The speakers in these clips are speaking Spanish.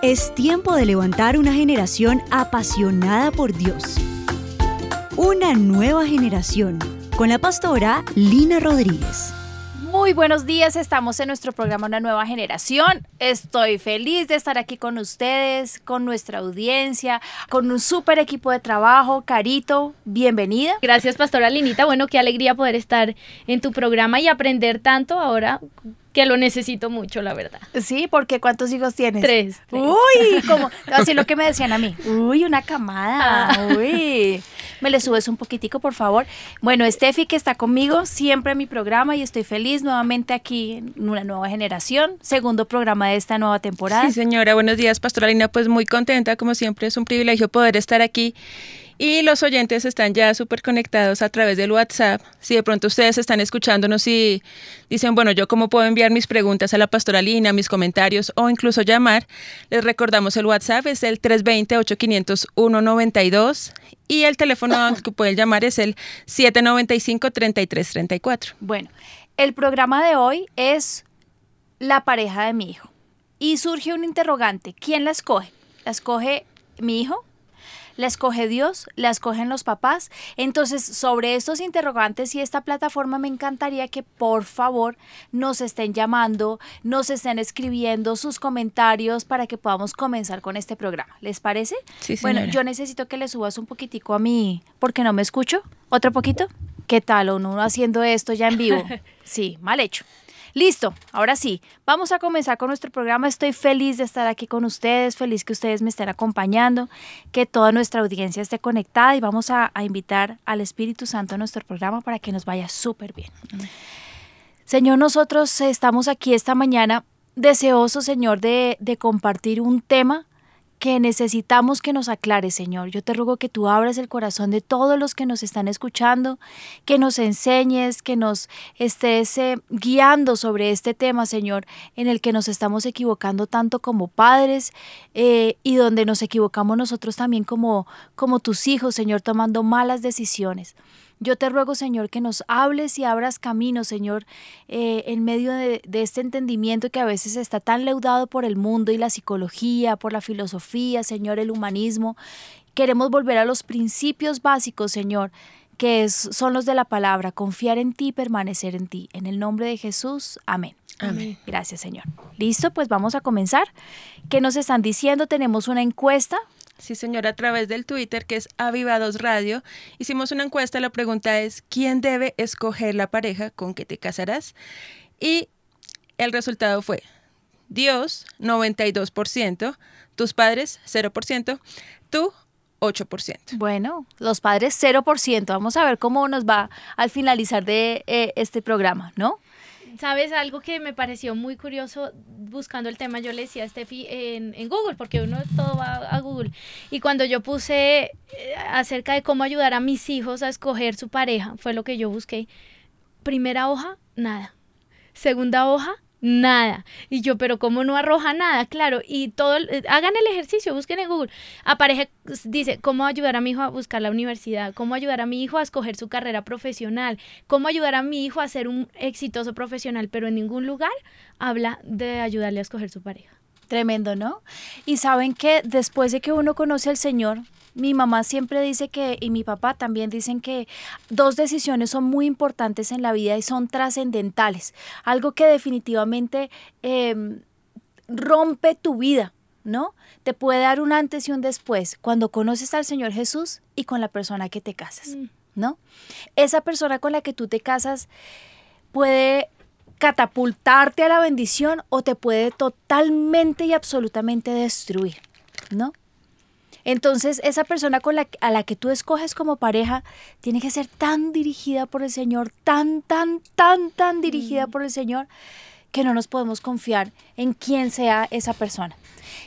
Es tiempo de levantar una generación apasionada por Dios. Una nueva generación con la pastora Lina Rodríguez. Muy buenos días, estamos en nuestro programa Una Nueva Generación. Estoy feliz de estar aquí con ustedes, con nuestra audiencia, con un súper equipo de trabajo. Carito, bienvenida. Gracias, Pastora Linita. Bueno, qué alegría poder estar en tu programa y aprender tanto ahora que lo necesito mucho, la verdad. Sí, porque ¿cuántos hijos tienes? Tres. Uy, como así lo que me decían a mí. Uy, una camada. Ah. Uy. Me le subes un poquitico, por favor. Bueno, Steffi que está conmigo siempre en mi programa y estoy feliz nuevamente aquí en una nueva generación, segundo programa de esta nueva temporada. Sí, señora, buenos días, Pastoralina, pues muy contenta, como siempre es un privilegio poder estar aquí y los oyentes están ya súper conectados a través del WhatsApp. Si de pronto ustedes están escuchándonos y dicen, bueno, yo cómo puedo enviar mis preguntas a la pastoralina, mis comentarios o incluso llamar, les recordamos el WhatsApp es el 320-8501-92 y el teléfono que pueden llamar es el 795-3334. Bueno, el programa de hoy es la pareja de mi hijo. Y surge un interrogante, ¿quién la escoge? ¿La escoge mi hijo? La escoge Dios, la escogen los papás. Entonces, sobre estos interrogantes y esta plataforma me encantaría que por favor nos estén llamando, nos estén escribiendo sus comentarios para que podamos comenzar con este programa. ¿Les parece? Sí, Bueno, yo necesito que le subas un poquitico a mí porque no me escucho. ¿Otro poquito? ¿Qué tal? Uno haciendo esto ya en vivo. Sí, mal hecho. Listo, ahora sí, vamos a comenzar con nuestro programa. Estoy feliz de estar aquí con ustedes, feliz que ustedes me estén acompañando, que toda nuestra audiencia esté conectada y vamos a, invitar al Espíritu Santo a nuestro programa para que nos vaya súper bien. Señor, nosotros estamos aquí esta mañana deseosos, Señor, de, de compartir un tema que necesitamos que nos aclare, Señor. Yo te ruego que tú abras el corazón de todos los que nos están escuchando, que nos enseñes, que nos estés eh, guiando sobre este tema, Señor, en el que nos estamos equivocando tanto como padres eh, y donde nos equivocamos nosotros también como, como tus hijos, Señor, tomando malas decisiones. Yo te ruego, Señor, que nos hables y abras camino, Señor, eh, en medio de, de, este entendimiento que a veces está tan leudado por el mundo y la psicología, por la filosofía, Señor, el humanismo. Queremos volver a los principios básicos, Señor, que es, son los de la palabra, confiar en ti, permanecer en ti. En el nombre de Jesús, amén. Amén. Gracias, Señor. Listo, pues vamos a comenzar. ¿Qué nos están diciendo? Tenemos una encuesta Sí, señora, a través del Twitter, que es Avivados Radio, hicimos una encuesta. La pregunta es, ¿quién debe escoger la pareja con que te casarás? Y el resultado fue Dios, 92%, tus padres, 0%, tú, 8%. Bueno, los padres 0%. Vamos a ver cómo nos va al finalizar de eh, este programa, ¿no? ¿Sabes? Algo que me pareció muy curioso buscando el tema, yo le decía a Steffi en, en Google, porque uno todo va a Google. Y cuando yo puse eh, acerca de cómo ayudar a mis hijos a escoger su pareja, fue lo que yo busqué. Primera hoja, nada. Segunda hoja, nada. Y yo, pero ¿cómo no arroja nada? Claro, y todo, eh, hagan el ejercicio, busquen en Google. Aparece, dice, ¿cómo ayudar a mi hijo a buscar la universidad? ¿Cómo ayudar a mi hijo a escoger su carrera profesional? ¿Cómo ayudar a mi hijo a ser un exitoso profesional? Pero en ningún lugar habla de ayudarle a escoger su pareja. Tremendo, ¿no? Y saben que después de que uno conoce al Señor, mi mamá siempre dice que, y mi papá también dicen que dos decisiones son muy importantes en la vida y son trascendentales. Algo que definitivamente em, rompe tu vida, ¿no? Te puede dar un antes y un después cuando conoces al Señor Jesús y con la persona que te casas, mm. ¿no? Esa persona con la que tú te casas puede catapultarte a la bendición o te puede totalmente y absolutamente destruir, ¿no? Entonces, esa persona con la, a la que tú escoges como pareja tiene que ser tan dirigida por el Señor, tan, tan, tan, tan dirigida por el Señor, que no nos podemos confiar en quién sea esa persona.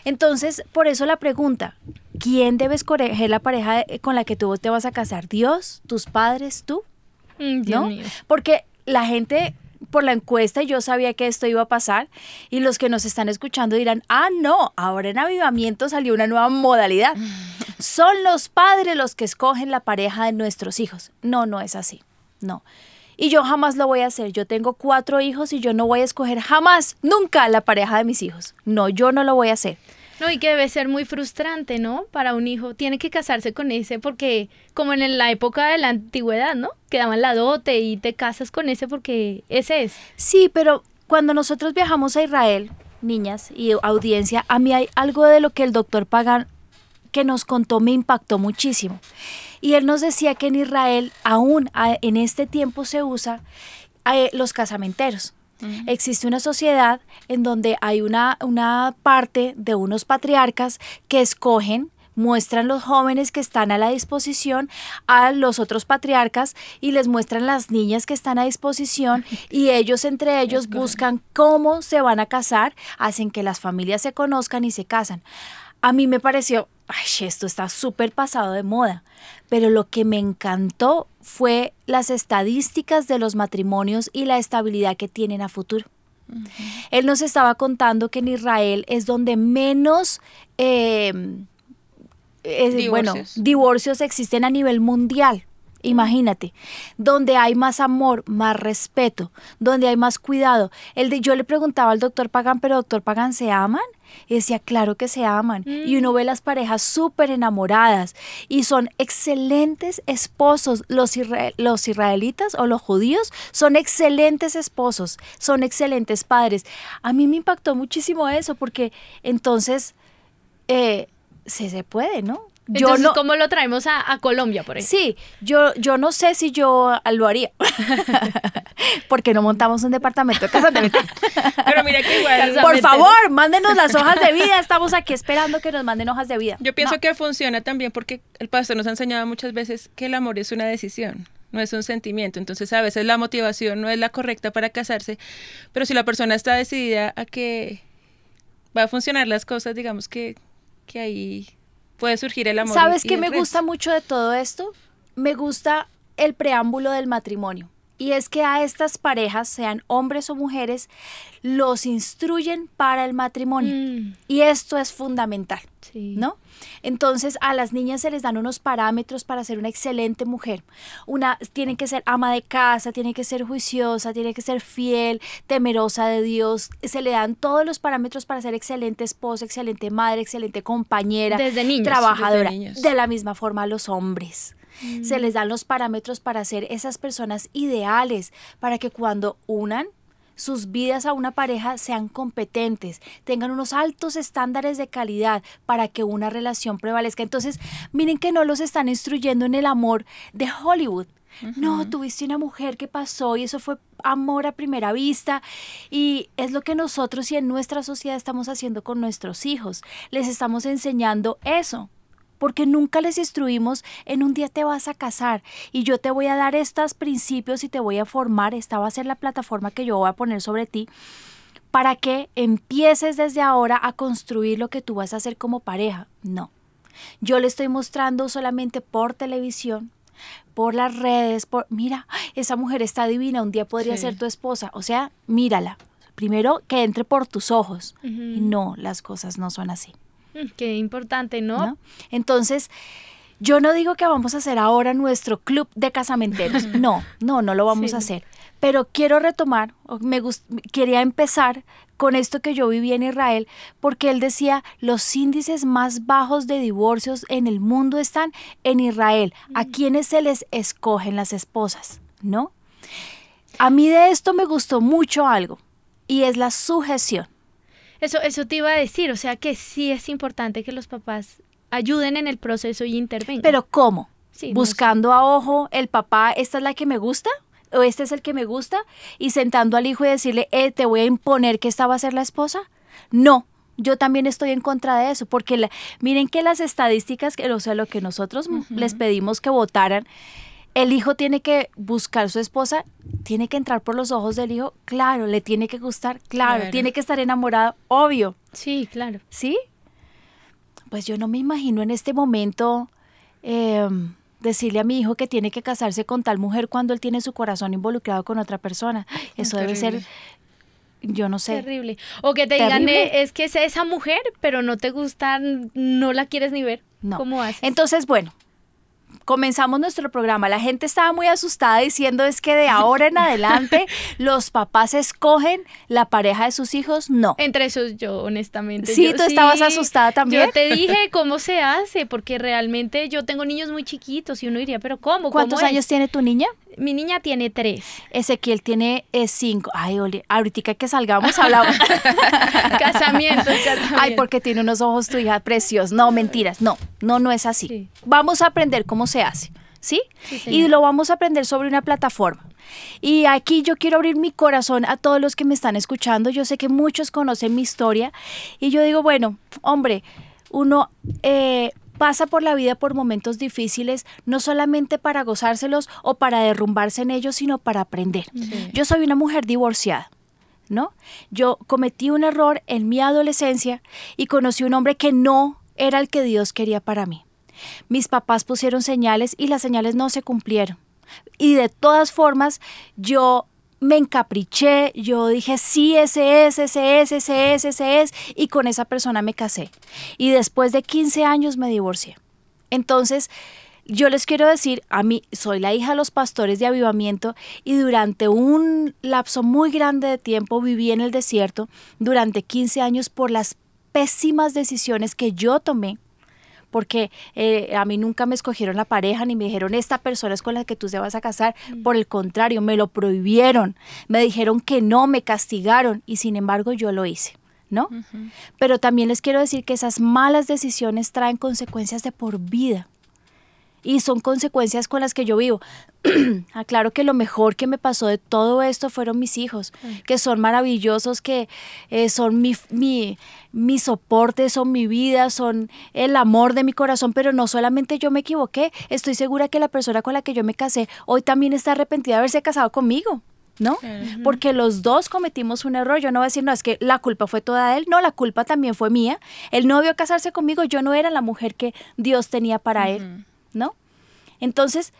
Entonces, por eso la pregunta, ¿quién debe escoger la pareja con la que tú te vas a casar? ¿Dios? ¿Tus padres? ¿Tú? Mm, Dios ¿No? mío. Porque la gente por la encuesta y yo sabía que esto iba a pasar y los que nos están escuchando dirán, ah, no, ahora en avivamiento salió una nueva modalidad. Son los padres los que escogen la pareja de nuestros hijos. No, no es así, no. Y yo jamás lo voy a hacer. Yo tengo cuatro hijos y yo no voy a escoger jamás, nunca la pareja de mis hijos. No, yo no lo voy a hacer. No, y que debe ser muy frustrante, ¿no? Para un hijo. Tiene que casarse con ese porque, como en la época de la antigüedad, ¿no? Que daban la dote y te casas con ese porque ese es. Sí, pero cuando nosotros viajamos a Israel, niñas y audiencia, a mí hay algo de lo que el doctor Pagan que nos contó me impactó muchísimo. Y él nos decía que en Israel aún en este tiempo se usa eh, los casamenteros. Existe una sociedad en donde hay una, una parte de unos patriarcas que escogen muestran los jóvenes que están a la disposición a los otros patriarcas y les muestran las niñas que están a disposición y ellos entre ellos buscan cómo se van a casar, hacen que las familias se conozcan y se casan. A mí me pareció, ay, esto está súper pasado de moda, pero lo que me encantó fue las estadísticas de los matrimonios y la estabilidad que tienen a futuro. Él nos estaba contando que en Israel es donde menos eh, divorcios. bueno, divorcios existen a nivel mundial. Imagínate, donde hay más amor, más respeto, donde hay más cuidado. El de, yo le preguntaba al doctor Pagan, pero doctor Pagan, ¿se aman? Y decía, claro que se aman. Y uno ve las parejas súper enamoradas y son excelentes esposos. Los, los israelitas o los judíos son excelentes esposos, son excelentes padres. A mí me impactó muchísimo eso porque entonces eh, se, se puede, ¿no? Yo no, ¿cómo lo traemos a, Colombia, por ejemplo? Sí, yo, yo no sé si yo lo haría. Porque no montamos un departamento de casa de Pero mira que igual. Por favor, mándenos las hojas de vida. Estamos aquí esperando que nos manden hojas de vida. Yo pienso que funciona también porque el pastor nos ha enseñado muchas veces que el amor es una decisión no es un sentimiento. Entonces a veces la motivación no es la correcta para casarse, pero si la persona está decidida a que va a funcionar las cosas, digamos que, que ahí puede surgir el amor. ¿Sabes qué me gusta mucho de todo esto? Me gusta el preámbulo del matrimonio. Y es que a estas parejas, sean hombres o mujeres, los instruyen para el matrimonio. Mm. Y esto es fundamental, ¿no? Entonces a las niñas se les dan unos parámetros para ser una excelente mujer. Una tiene que ser ama de casa, tiene que ser juiciosa, tiene que ser fiel, temerosa de Dios. Se le dan todos los parámetros para ser excelente esposa, excelente madre, excelente compañera, desde trabajadora. De la misma forma a los hombres. Se les dan los parámetros para ser esas personas ideales, para que cuando unan sus vidas a una pareja sean competentes, tengan unos altos estándares de calidad para que una relación prevalezca. Entonces, miren que no los están instruyendo en el amor de Hollywood. No, tuviste una mujer que pasó y eso fue amor a primera vista y es lo que nosotros y en nuestra sociedad estamos haciendo con nuestros hijos. Les estamos enseñando eso porque nunca les instruimos en un día te vas a casar y yo te voy a dar estos principios y te voy a formar, esta va a ser la plataforma que yo voy a poner sobre ti para que empieces desde ahora a construir lo que tú vas a hacer como pareja. No, yo le estoy mostrando solamente por televisión, por las redes, por, mira, esa mujer está divina, un día podría ser tu esposa, o sea, mírala. Primero que entre por tus ojos. Y no, las cosas no son así. Mm, qué importante, ¿no? Entonces, yo no digo que vamos a hacer ahora nuestro club de casamenteros. No, no, no lo vamos a hacer. Pero quiero retomar, me quería empezar con esto que yo viví en Israel, porque él decía, los índices más bajos de divorcios en el mundo están en Israel, a mm. quienes se les escogen las esposas, ¿no? A mí de esto me gustó mucho algo, y es la sujeción. Eso, eso te iba a decir, o sea que sí es importante que los papás ayuden en el proceso y intervengan. Pero ¿cómo? Buscando a ojo, el papá, ¿esta es la que me gusta? ¿O este es el que me gusta? Y sentando al hijo y decirle, eh, te voy a imponer que esta va a ser la esposa. No, yo también estoy en contra de eso, porque miren que las estadísticas, o sea, lo que nosotros les pedimos que votaran, el hijo tiene que buscar su esposa, tiene que entrar por los ojos del hijo, claro, le tiene que gustar, claro, tiene que estar enamorado, obvio. Sí, claro. ¿Sí? Pues yo no me imagino en este momento em, decirle a mi hijo que tiene que casarse con tal mujer cuando él tiene su corazón involucrado con otra persona. Eso debe ser yo no sé. Terrible. O que te digan, eh, es que es esa mujer, pero no te gusta, no la quieres ni ver. No. ¿Cómo haces? Entonces, bueno, comenzamos nuestro programa, la gente estaba muy asustada diciendo es que de ahora en adelante los papás escogen la pareja de sus hijos. No. Entre esos yo, honestamente. Sí, yo tú estabas asustada también. Yo te dije cómo se hace, porque realmente yo tengo niños muy chiquitos y uno diría, pero ¿cómo? ¿Cuántos años tiene tu niña? Mi niña tiene tres. Ezequiel tiene eh, cinco. Ay, Oli, ahorita que salgamos hablamos. casamiento, casamiento. Ay, porque tiene unos ojos tu hija preciosos. No, mentiras. No, no, no es así. Sí. Vamos a aprender cómo se hace. ¿Sí? Sí, y lo vamos a aprender sobre una plataforma. Y aquí yo quiero abrir mi corazón a todos los que me están escuchando. Yo sé que muchos conocen mi historia. Y yo digo, bueno, hombre, uno eh, pasa por la vida por momentos difíciles, no solamente para gozárselos o para derrumbarse en ellos, sino para aprender. Yo soy una mujer divorciada. ¿No? Yo cometí un error en mi adolescencia y conocí un hombre que no era el que Dios quería para mí. Mis papás pusieron señales y las señales no se cumplieron. Y de todas formas, yo me encapriché, yo dije, sí, ese es, ese es, ese es, ese es, y con esa persona me casé. Y después de 15 años me divorcié. Entonces, yo les quiero decir, a mí soy la hija de los pastores de avivamiento y durante un lapso muy grande de tiempo viví en el desierto, durante 15 años por las pésimas decisiones que yo tomé porque eh, a mí nunca me escogieron la pareja ni me dijeron esta persona es con la que tú te vas a casar. Por el contrario, me lo prohibieron, me dijeron que no, me castigaron y sin embargo yo lo hice. ¿No? Pero también les quiero decir que esas malas decisiones traen consecuencias de por vida y son consecuencias con las que yo vivo. Aclaro que lo mejor que me pasó de todo esto fueron mis hijos, que son maravillosos, que eh, son mi, mi, mi soporte, son mi vida, son el amor de mi corazón, pero no solamente yo me equivoqué, estoy segura que la persona con la que yo me casé hoy también está arrepentida de haberse casado conmigo. ¿No? Porque los dos cometimos un error. Yo no voy a decir, no, es que la culpa fue toda de él. No, la culpa también fue mía. Él no debió casarse conmigo. Yo no era la mujer que Dios tenía para él. ¿No? Entonces,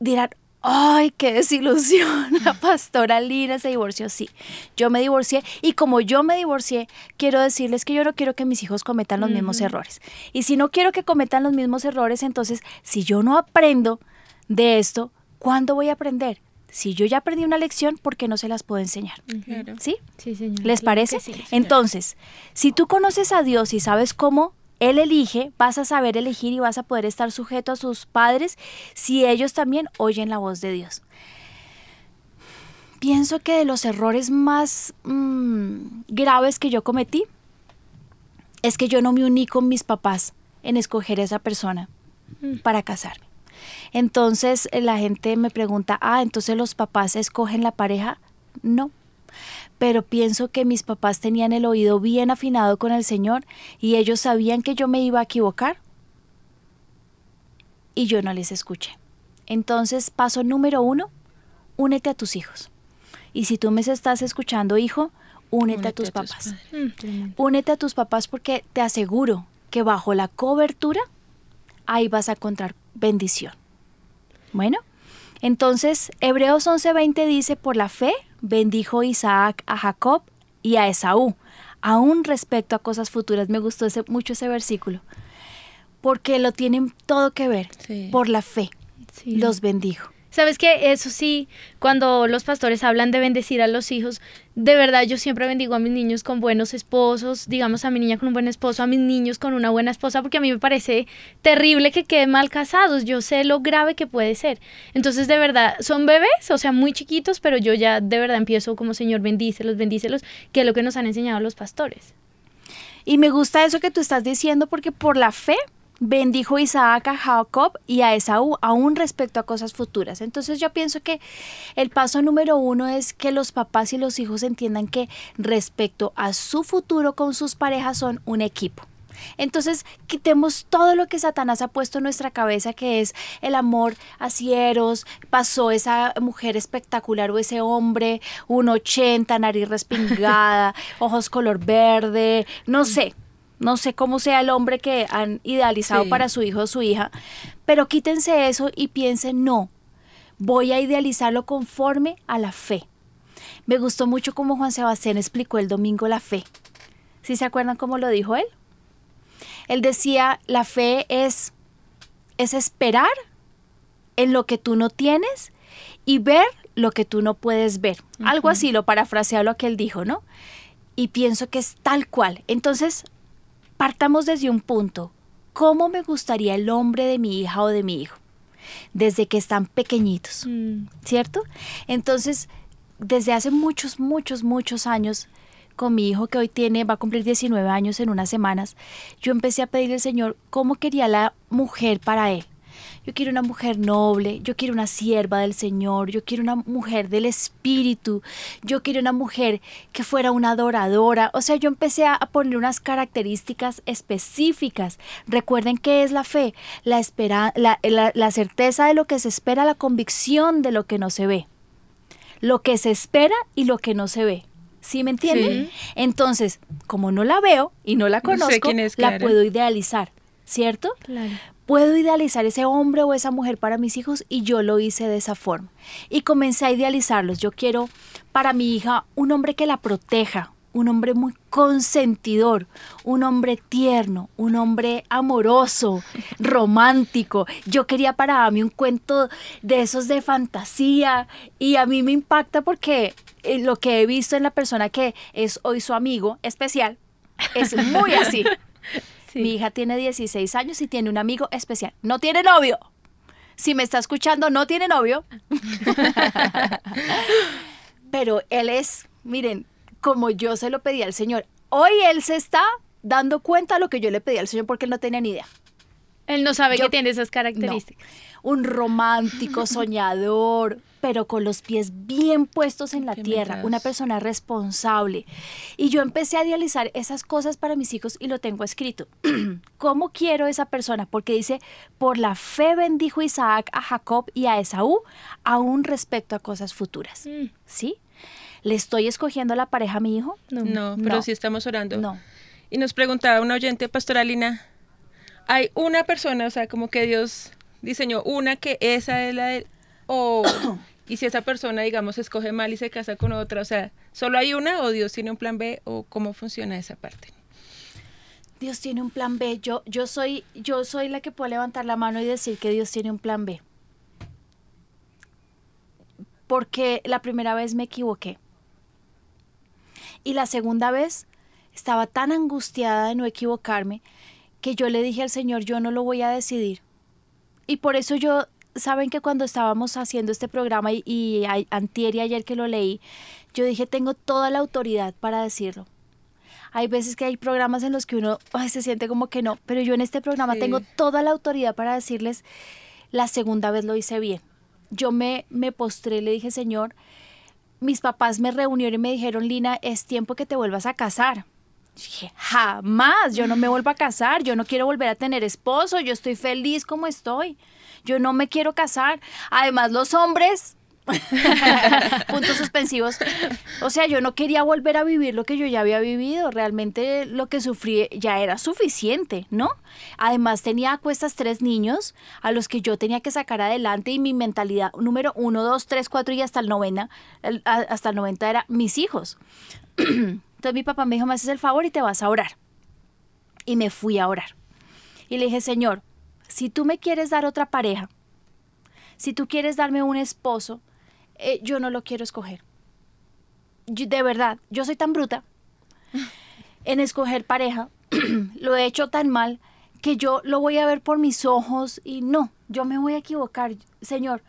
dirán, ay, qué desilusión, la pastora Lina se divorció. Sí, yo me divorcié y como yo me divorcié, quiero decirles que yo no quiero que mis hijos cometan los mismos errores. Y si no quiero que cometan los mismos errores, entonces, si yo no aprendo de esto, ¿cuándo voy a aprender? Si yo ya aprendí una lección, ¿por qué no se las puedo enseñar? Claro. ¿Sí? Sí, señor. ¿Les parece? sí. Entonces, si tú conoces a Dios y sabes cómo Él elige, vas a saber elegir y vas a poder estar sujeto a sus padres si ellos también oyen la voz de Dios. Pienso que de los errores más mm, graves que yo cometí es que yo no me uní con mis papás en escoger esa persona para casarme. Entonces eh, la gente me pregunta, ah, entonces los papás escogen la pareja. No, pero pienso que mis papás tenían el oído bien afinado con el Señor y ellos sabían que yo me iba a equivocar y yo no les escuché. Entonces, paso número uno, únete a tus hijos. Y si tú me estás escuchando, hijo, únete, Únete a tus a papás. Mm, tremendo. Únete a tus papás porque te aseguro que bajo la cobertura ahí vas a encontrar bendición. Bueno, entonces Hebreos 11:20 dice, por la fe bendijo Isaac a Jacob y a Esaú, aún respecto a cosas futuras. Me gustó ese- mucho ese versículo, porque lo tienen todo que ver. Sí. Por la fe Sí. los bendijo. Sabes que eso sí, cuando los pastores hablan de bendecir a los hijos, de verdad yo siempre bendigo a mis niños con buenos esposos, digamos a mi niña con un buen esposo, a mis niños con una buena esposa, porque a mí me parece terrible que queden mal casados, yo sé lo grave que puede ser. Entonces, de verdad, son bebés, o sea, muy chiquitos, pero yo ya de verdad empiezo como Señor, bendícelos, bendícelos, que es lo que nos han enseñado los pastores. Y me gusta eso que tú estás diciendo porque por la fe bendijo Isaac a Jacob y a Esaú, aún respecto a cosas futuras. Entonces yo pienso que el paso número uno es que los papás y los hijos entiendan que respecto a su futuro con sus parejas son un equipo. Entonces quitemos todo lo que Satanás ha puesto en nuestra cabeza, que es el amor a cieros, pasó esa mujer espectacular o ese hombre, un 80, nariz respingada, ojos color verde, no sé, no sé cómo sea el hombre que han idealizado Sí. para su hijo o su hija, pero quítense eso y piensen, no, voy a idealizarlo conforme a la fe. Me gustó mucho cómo Juan Sebastián explicó el domingo la fe. ¿Sí se acuerdan cómo lo dijo él? Él decía, la fe es es esperar en lo que tú no tienes y ver lo que tú no puedes ver. Algo así, lo parafrasea lo que él dijo, ¿no? Y pienso que es tal cual. Entonces, partamos desde un punto. ¿Cómo me gustaría el hombre de mi hija o de mi hijo? Desde que están pequeñitos, Mm. ¿cierto? Entonces, desde hace muchos, muchos, muchos años, con mi hijo que hoy tiene, va a cumplir 19 años en unas semanas, yo empecé a pedirle al Señor cómo quería la mujer para él. Yo quiero una mujer noble, yo quiero una sierva del Señor, yo quiero una mujer del Espíritu, yo quiero una mujer que fuera una adoradora. O sea, yo empecé a poner unas características específicas. Recuerden qué es la fe, la, espera, la, la- la certeza de lo que se espera, la convicción de lo que no se ve. Lo que se espera y lo que no se ve. ¿Sí me entienden? Entonces, como no la veo y no la No sé conozco, quién es la puedo idealizar, ¿cierto? Claro. Puedo idealizar ese hombre o esa mujer para mis hijos y yo lo hice de esa forma. Y comencé a idealizarlos. Yo quiero para mi hija un hombre que la proteja, un hombre muy consentidor, un hombre tierno, un hombre amoroso, romántico. Yo quería para mí un cuento de esos de fantasía y a mí me impacta porque eh, lo que he visto en la persona que es hoy su amigo especial es muy así. Sí. Mi hija tiene 16 años y tiene un amigo especial. No tiene novio. Si me está escuchando, no tiene novio. Pero él es, miren, como yo se lo pedí al Señor. Hoy él se está dando cuenta de lo que yo le pedí al Señor porque él no tenía ni idea. Él no sabe Yo- que tiene esas características. Un romántico, soñador, pero con los pies bien puestos en la tierra, una persona responsable. Y yo empecé a idealizar esas cosas para mis hijos y lo tengo escrito. ¿Cómo quiero esa persona? Porque dice, por la fe bendijo Isaac a Jacob y a Esaú, aún respecto a cosas futuras. Mm, ¿Sí? ¿Le estoy escogiendo la pareja a mi hijo? no. No, pero No. sí estamos orando. No. Y nos preguntaba una oyente, pastoralina, hay una persona, o sea, como que Dios diseñó una que esa es la de, o, y si esa persona, digamos, escoge mal y se casa con otra, o sea, ¿solo hay una o Dios tiene un plan B o cómo funciona esa parte? Dios tiene un plan B. Yo, yo, soy, yo soy la que puede levantar la mano y decir que Dios tiene un plan B. Porque la primera vez me equivoqué. Y la segunda vez estaba tan angustiada de no equivocarme que yo le dije al Señor, yo no lo voy a decidir. Y por eso yo, saben que cuando estábamos haciendo este programa y, y a- antier y ayer que lo leí, yo dije, tengo toda la autoridad para decirlo. Hay veces que hay programas en los que uno ay, se siente como que no, pero yo en este programa Sí. tengo toda la autoridad para decirles, la segunda vez lo hice bien. Yo me, me postré, le dije, Señor, mis papás me reunieron y me dijeron, Lina, es tiempo que te vuelvas a casar. Dije, jamás, yo no me vuelvo a casar, yo no quiero volver a tener esposo, yo estoy feliz como estoy, yo no me quiero casar. Además, los hombres, puntos suspensivos, o sea, yo no quería volver a vivir lo que yo ya había vivido, realmente lo que sufrí ya era suficiente, ¿no? Además, tenía a cuestas tres niños a los que yo tenía que sacar adelante y mi mentalidad número uno, dos, tres, cuatro y hasta el novena, hasta el noventa era mis hijos. Entonces mi papá me dijo, me haces el favor y te vas a orar. Y me fui a orar. Y le dije, Señor, si tú me quieres dar otra pareja, si tú quieres darme un esposo, eh, yo no lo quiero escoger. Yo- de verdad, yo soy tan bruta en escoger pareja, lo he hecho tan mal que yo lo voy a ver por mis ojos y no, yo me voy a equivocar. Señor,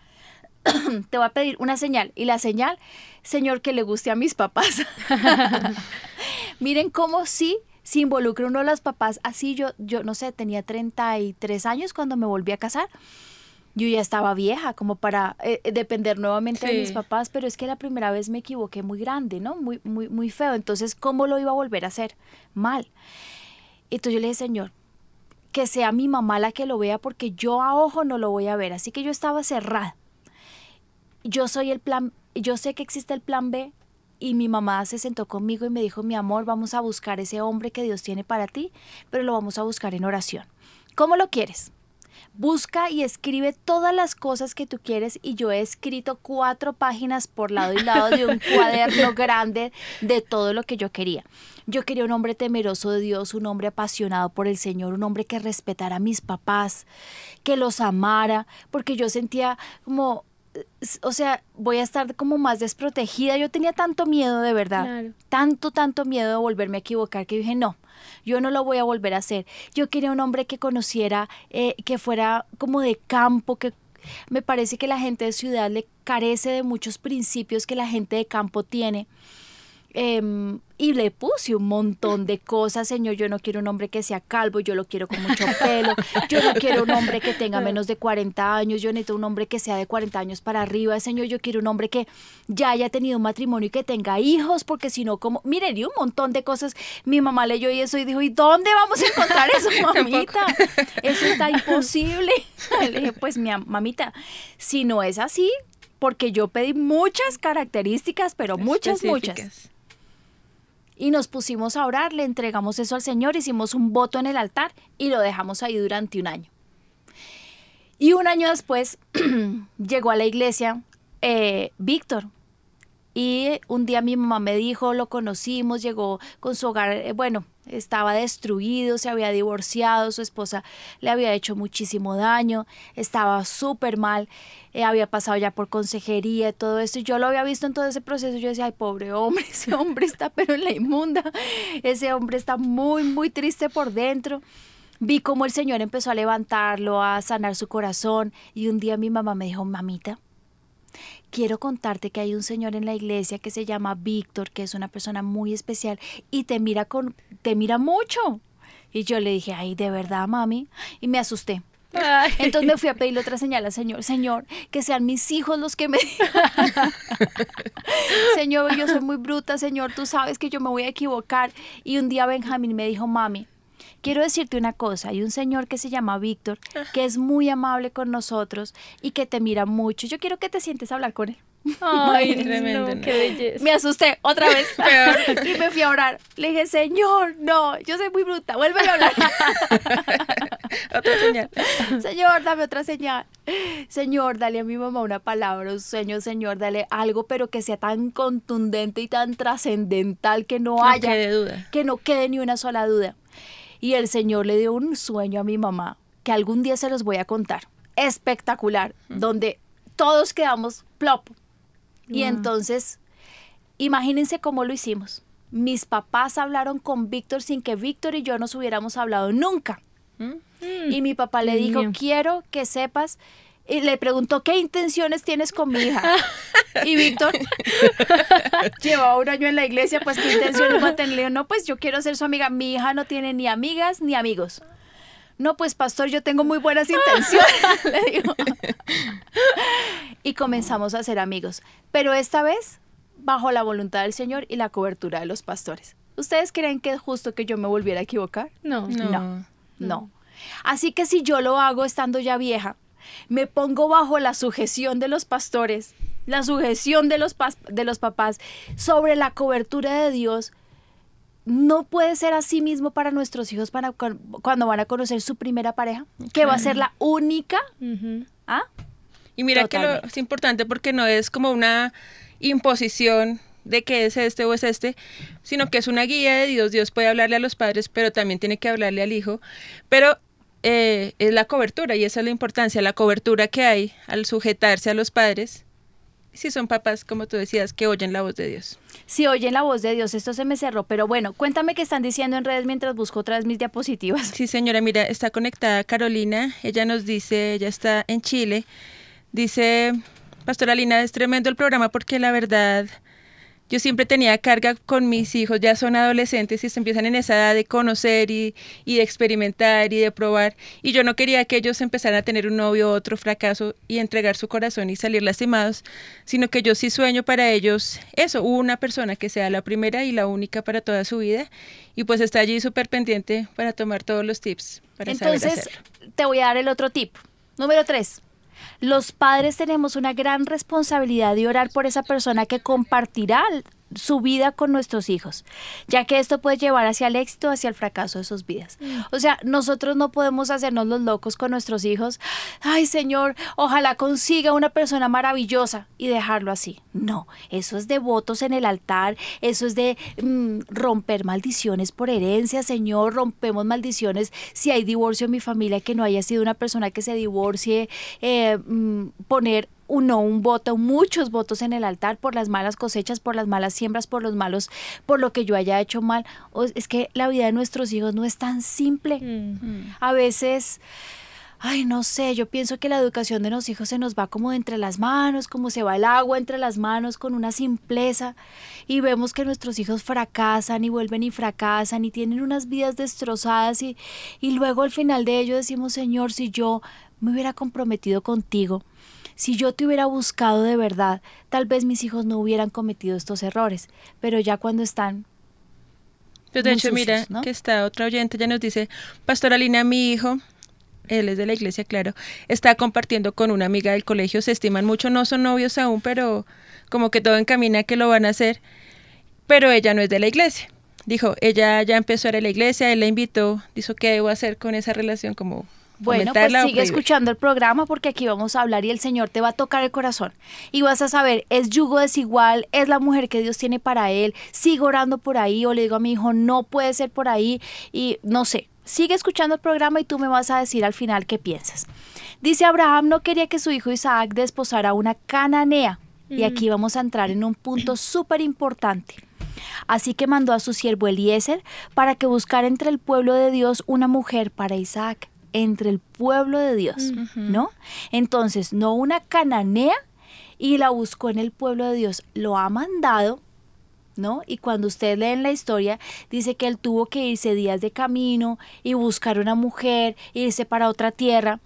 te voy a pedir una señal. Y la señal, Señor, que le guste a mis papás. Miren cómo sí se involucra uno de los papás. Así yo, yo no sé, tenía 33 años cuando me volví a casar. Yo ya estaba vieja como para eh, eh, depender nuevamente de mis papás, pero es que la primera vez me equivoqué muy grande, ¿no? Muy, muy, muy feo. Entonces, ¿cómo lo iba a volver a hacer? Mal. Entonces yo le dije, Señor, que sea mi mamá la que lo vea porque yo a ojo no lo voy a ver. Así que yo estaba cerrada. Yo soy el plan, yo sé que existe el plan B y mi mamá se sentó conmigo y me dijo, mi amor, vamos a buscar ese hombre que Dios tiene para ti, pero lo vamos a buscar en oración. ¿Cómo lo quieres? Busca y escribe todas las cosas que tú quieres y yo he escrito cuatro páginas por lado y lado de un cuaderno grande de todo lo que yo quería. Yo quería un hombre temeroso de Dios, un hombre apasionado por el Señor, un hombre que respetara a mis papás, que los amara, porque yo sentía como o sea, voy a estar como más desprotegida. Yo tenía tanto miedo de verdad, tanto, tanto miedo de volverme a equivocar que dije, no, yo no lo voy a volver a hacer. Yo quería un hombre que conociera, eh, que fuera como de campo, que me parece que la gente de ciudad le carece de muchos principios que la gente de campo tiene. Em, y le puse un montón de cosas, señor, yo no quiero un hombre que sea calvo, yo lo quiero con mucho pelo, yo no quiero un hombre que tenga menos de 40 años, yo necesito un hombre que sea de 40 años para arriba, señor, yo quiero un hombre que ya haya tenido un matrimonio y que tenga hijos, porque si no, como, miren, y un montón de cosas, mi mamá leyó y eso y dijo, ¿y dónde vamos a encontrar eso, mamita? Eso está imposible. Le dije, pues mi mamita, si no es así, porque yo pedí muchas características, pero muchas, muchas y nos pusimos a orar, le entregamos eso al Señor, hicimos un voto en el altar y lo dejamos ahí durante un año. Y un año después llegó a la iglesia eh, Víctor. Y un día mi mamá me dijo, lo conocimos, llegó con su hogar, eh, bueno, estaba destruido, se había divorciado, su esposa le había hecho muchísimo daño, estaba súper mal, eh, había pasado ya por consejería todo esto, yo lo había visto en todo ese proceso, yo decía, ay, pobre hombre, ese hombre está pero en la inmunda, ese hombre está muy, muy triste por dentro. Vi cómo el Señor empezó a levantarlo, a sanar su corazón, y un día mi mamá me dijo, mamita, quiero contarte que hay un señor en la iglesia que se llama Víctor, que es una persona muy especial y te mira con te mira mucho. Y yo le dije, "Ay, de verdad, mami." Y me asusté. Entonces me fui a pedirle otra señal al Señor. Señor, que sean mis hijos los que me Señor, yo soy muy bruta, Señor, tú sabes que yo me voy a equivocar. Y un día Benjamín me dijo, mami, Quiero decirte una cosa, hay un señor que se llama Víctor, que es muy amable con nosotros y que te mira mucho. Yo quiero que te sientes a hablar con él. Ay, tremendo, qué belleza. Me asusté otra vez y me fui a orar. Le dije, Señor, no, yo soy muy bruta, vuelve a hablar. otra señal. Señor, dame otra señal. Señor, dale a mi mamá una palabra, un sueño, Señor, dale algo, pero que sea tan contundente y tan trascendental que no, haya, duda. que no quede ni una sola duda. Y el Señor le dio un sueño a mi mamá que algún día se los voy a contar. Espectacular, donde todos quedamos plop. Y entonces, imagínense cómo lo hicimos. Mis papás hablaron con Víctor sin que Víctor y yo nos hubiéramos hablado nunca. ¿Mm? Y mi papá le dijo, quiero que sepas y le preguntó, ¿qué intenciones tienes con mi hija? Y Víctor llevaba un año en la iglesia, pues ¿qué intenciones va a tener? no, pues yo quiero ser su amiga. Mi hija no tiene ni amigas ni amigos. No, pues pastor, yo tengo muy buenas intenciones, le digo. Y comenzamos a ser amigos. Pero esta vez bajo la voluntad del Señor y la cobertura de los pastores. ¿Ustedes creen que es justo que yo me volviera a equivocar? No. No. No. no. Así que si yo lo hago estando ya vieja, me pongo bajo la sujeción de los pastores, la sujeción de los, de los papás sobre la cobertura de Dios. No puede ser así mismo para nuestros hijos para cuando van a conocer su primera pareja, que va a ser la única. ¿Ah? Y mira que lo, es importante porque no es como una imposición de que es este o es este, sino que es una guía de Dios. Dios puede hablarle a los padres, pero también tiene que hablarle al hijo. Pero eh, es la cobertura y esa es la importancia, la cobertura que hay al sujetarse a los padres. Si son papás, como tú decías, que oyen la voz de Dios. Si oyen la voz de Dios, esto se me cerró, pero bueno, cuéntame qué están diciendo en redes mientras busco otra vez mis diapositivas. Sí, señora, mira, está conectada Carolina, ella nos dice, ella está en Chile, dice, Pastora Lina, es tremendo el programa porque la verdad yo siempre tenía carga con mis hijos, ya son adolescentes y se empiezan en esa edad de conocer y, de experimentar y de probar. Y yo no quería que ellos empezaran a tener un novio, otro fracaso y entregar su corazón y salir lastimados, sino que yo sí sueño para ellos eso, una persona que sea la primera y la única para toda su vida. Y pues está allí súper pendiente para tomar todos los tips para Entonces, saber hacerlo. te voy a dar el otro tip. Número tres los padres tenemos una gran responsabilidad de orar por esa persona que compartirá su vida con nuestros hijos, ya que esto puede llevar hacia el éxito, hacia el fracaso de sus vidas. O sea, nosotros no podemos hacernos los locos con nuestros hijos. Ay, Señor, ojalá consiga una persona maravillosa y dejarlo así. No, eso es de votos en el altar, eso es de mm, romper maldiciones por herencia, Señor, rompemos maldiciones si hay divorcio en mi familia, que no haya sido una persona que se divorcie, eh, mm, poner uno, un voto, muchos votos en el altar por las malas cosechas, por las malas siembras, por los malos, por lo que yo haya hecho mal. es que la vida de nuestros hijos no es tan simple. Mm. A veces ay, no sé, yo pienso que la educación de los hijos se nos va como de entre las manos, como se va el agua entre las manos con una simpleza y vemos que nuestros hijos fracasan y vuelven y fracasan y tienen unas vidas destrozadas y, y luego al final de ello decimos, Señor, si yo me hubiera comprometido contigo, si yo te hubiera buscado de verdad, tal vez mis hijos no hubieran cometido estos errores, pero ya cuando están... Pues de hecho, mira, que está otra oyente, ya nos dice, Pastora Lina, mi hijo, él es de la iglesia, claro, está compartiendo con una amiga del colegio, se estiman mucho, no son novios aún, pero como que todo encamina que lo van a hacer, pero ella no es de la iglesia. Dijo, ella ya empezó a ir a la iglesia, él la invitó, dijo, ¿qué debo hacer con esa relación? Como bueno, pues sigue escuchando el programa porque aquí vamos a hablar y el Señor te va a tocar el corazón. Y vas a saber, es yugo desigual, es la mujer que Dios tiene para él, sigo orando por ahí o le digo a mi hijo, no puede ser por ahí y no sé. Sigue escuchando el programa y tú me vas a decir al final qué piensas. Dice Abraham no quería que su hijo Isaac desposara a una cananea. Y aquí mm. vamos a entrar en un punto súper importante. Así que mandó a su siervo Eliezer para que buscara entre el pueblo de Dios una mujer para Isaac entre el pueblo de Dios, ¿no? Entonces, no una cananea y la buscó en el pueblo de Dios, lo ha mandado, ¿no? Y cuando ustedes leen la historia, dice que él tuvo que irse días de camino y buscar una mujer, irse para otra tierra.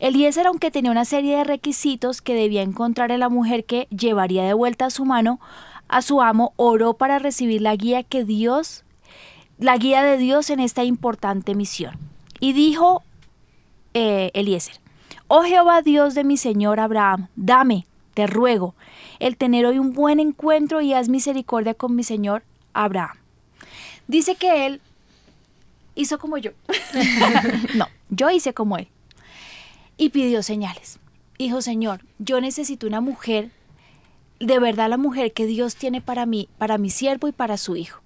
Eliezer, aunque tenía una serie de requisitos que debía encontrar en la mujer que llevaría de vuelta a su mano, a su amo, oró para recibir la guía que Dios, la guía de Dios en esta importante misión. Y dijo eh, Eliezer. Oh Jehová Dios de mi Señor Abraham, dame, te ruego, el tener hoy un buen encuentro y haz misericordia con mi Señor Abraham. Dice que él hizo como yo. no, yo hice como él. Y pidió señales. Dijo, Señor, yo necesito una mujer, de verdad la mujer que Dios tiene para mí, para mi siervo y para su hijo.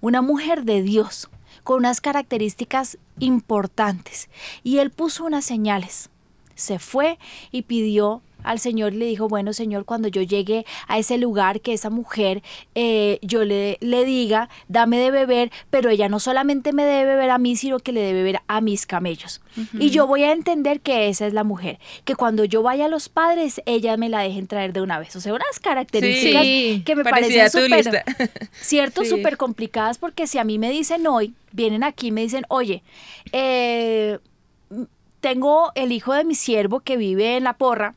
Una mujer de Dios, con unas características importantes. Y él puso unas señales. Se fue y pidió al Señor y le dijo, bueno Señor, cuando yo llegue a ese lugar, que esa mujer eh, yo le, le diga, dame de beber, pero ella no solamente me debe beber a mí, sino que le debe beber a mis camellos. Y yo voy a entender que esa es la mujer, que cuando yo vaya a los padres, ella me la dejen traer de una vez. O sea, unas características que me parecen súper, ¿cierto? Súper complicadas, porque si a mí me dicen hoy, vienen aquí y me dicen, oye, eh, tengo el hijo de mi siervo que vive en la porra,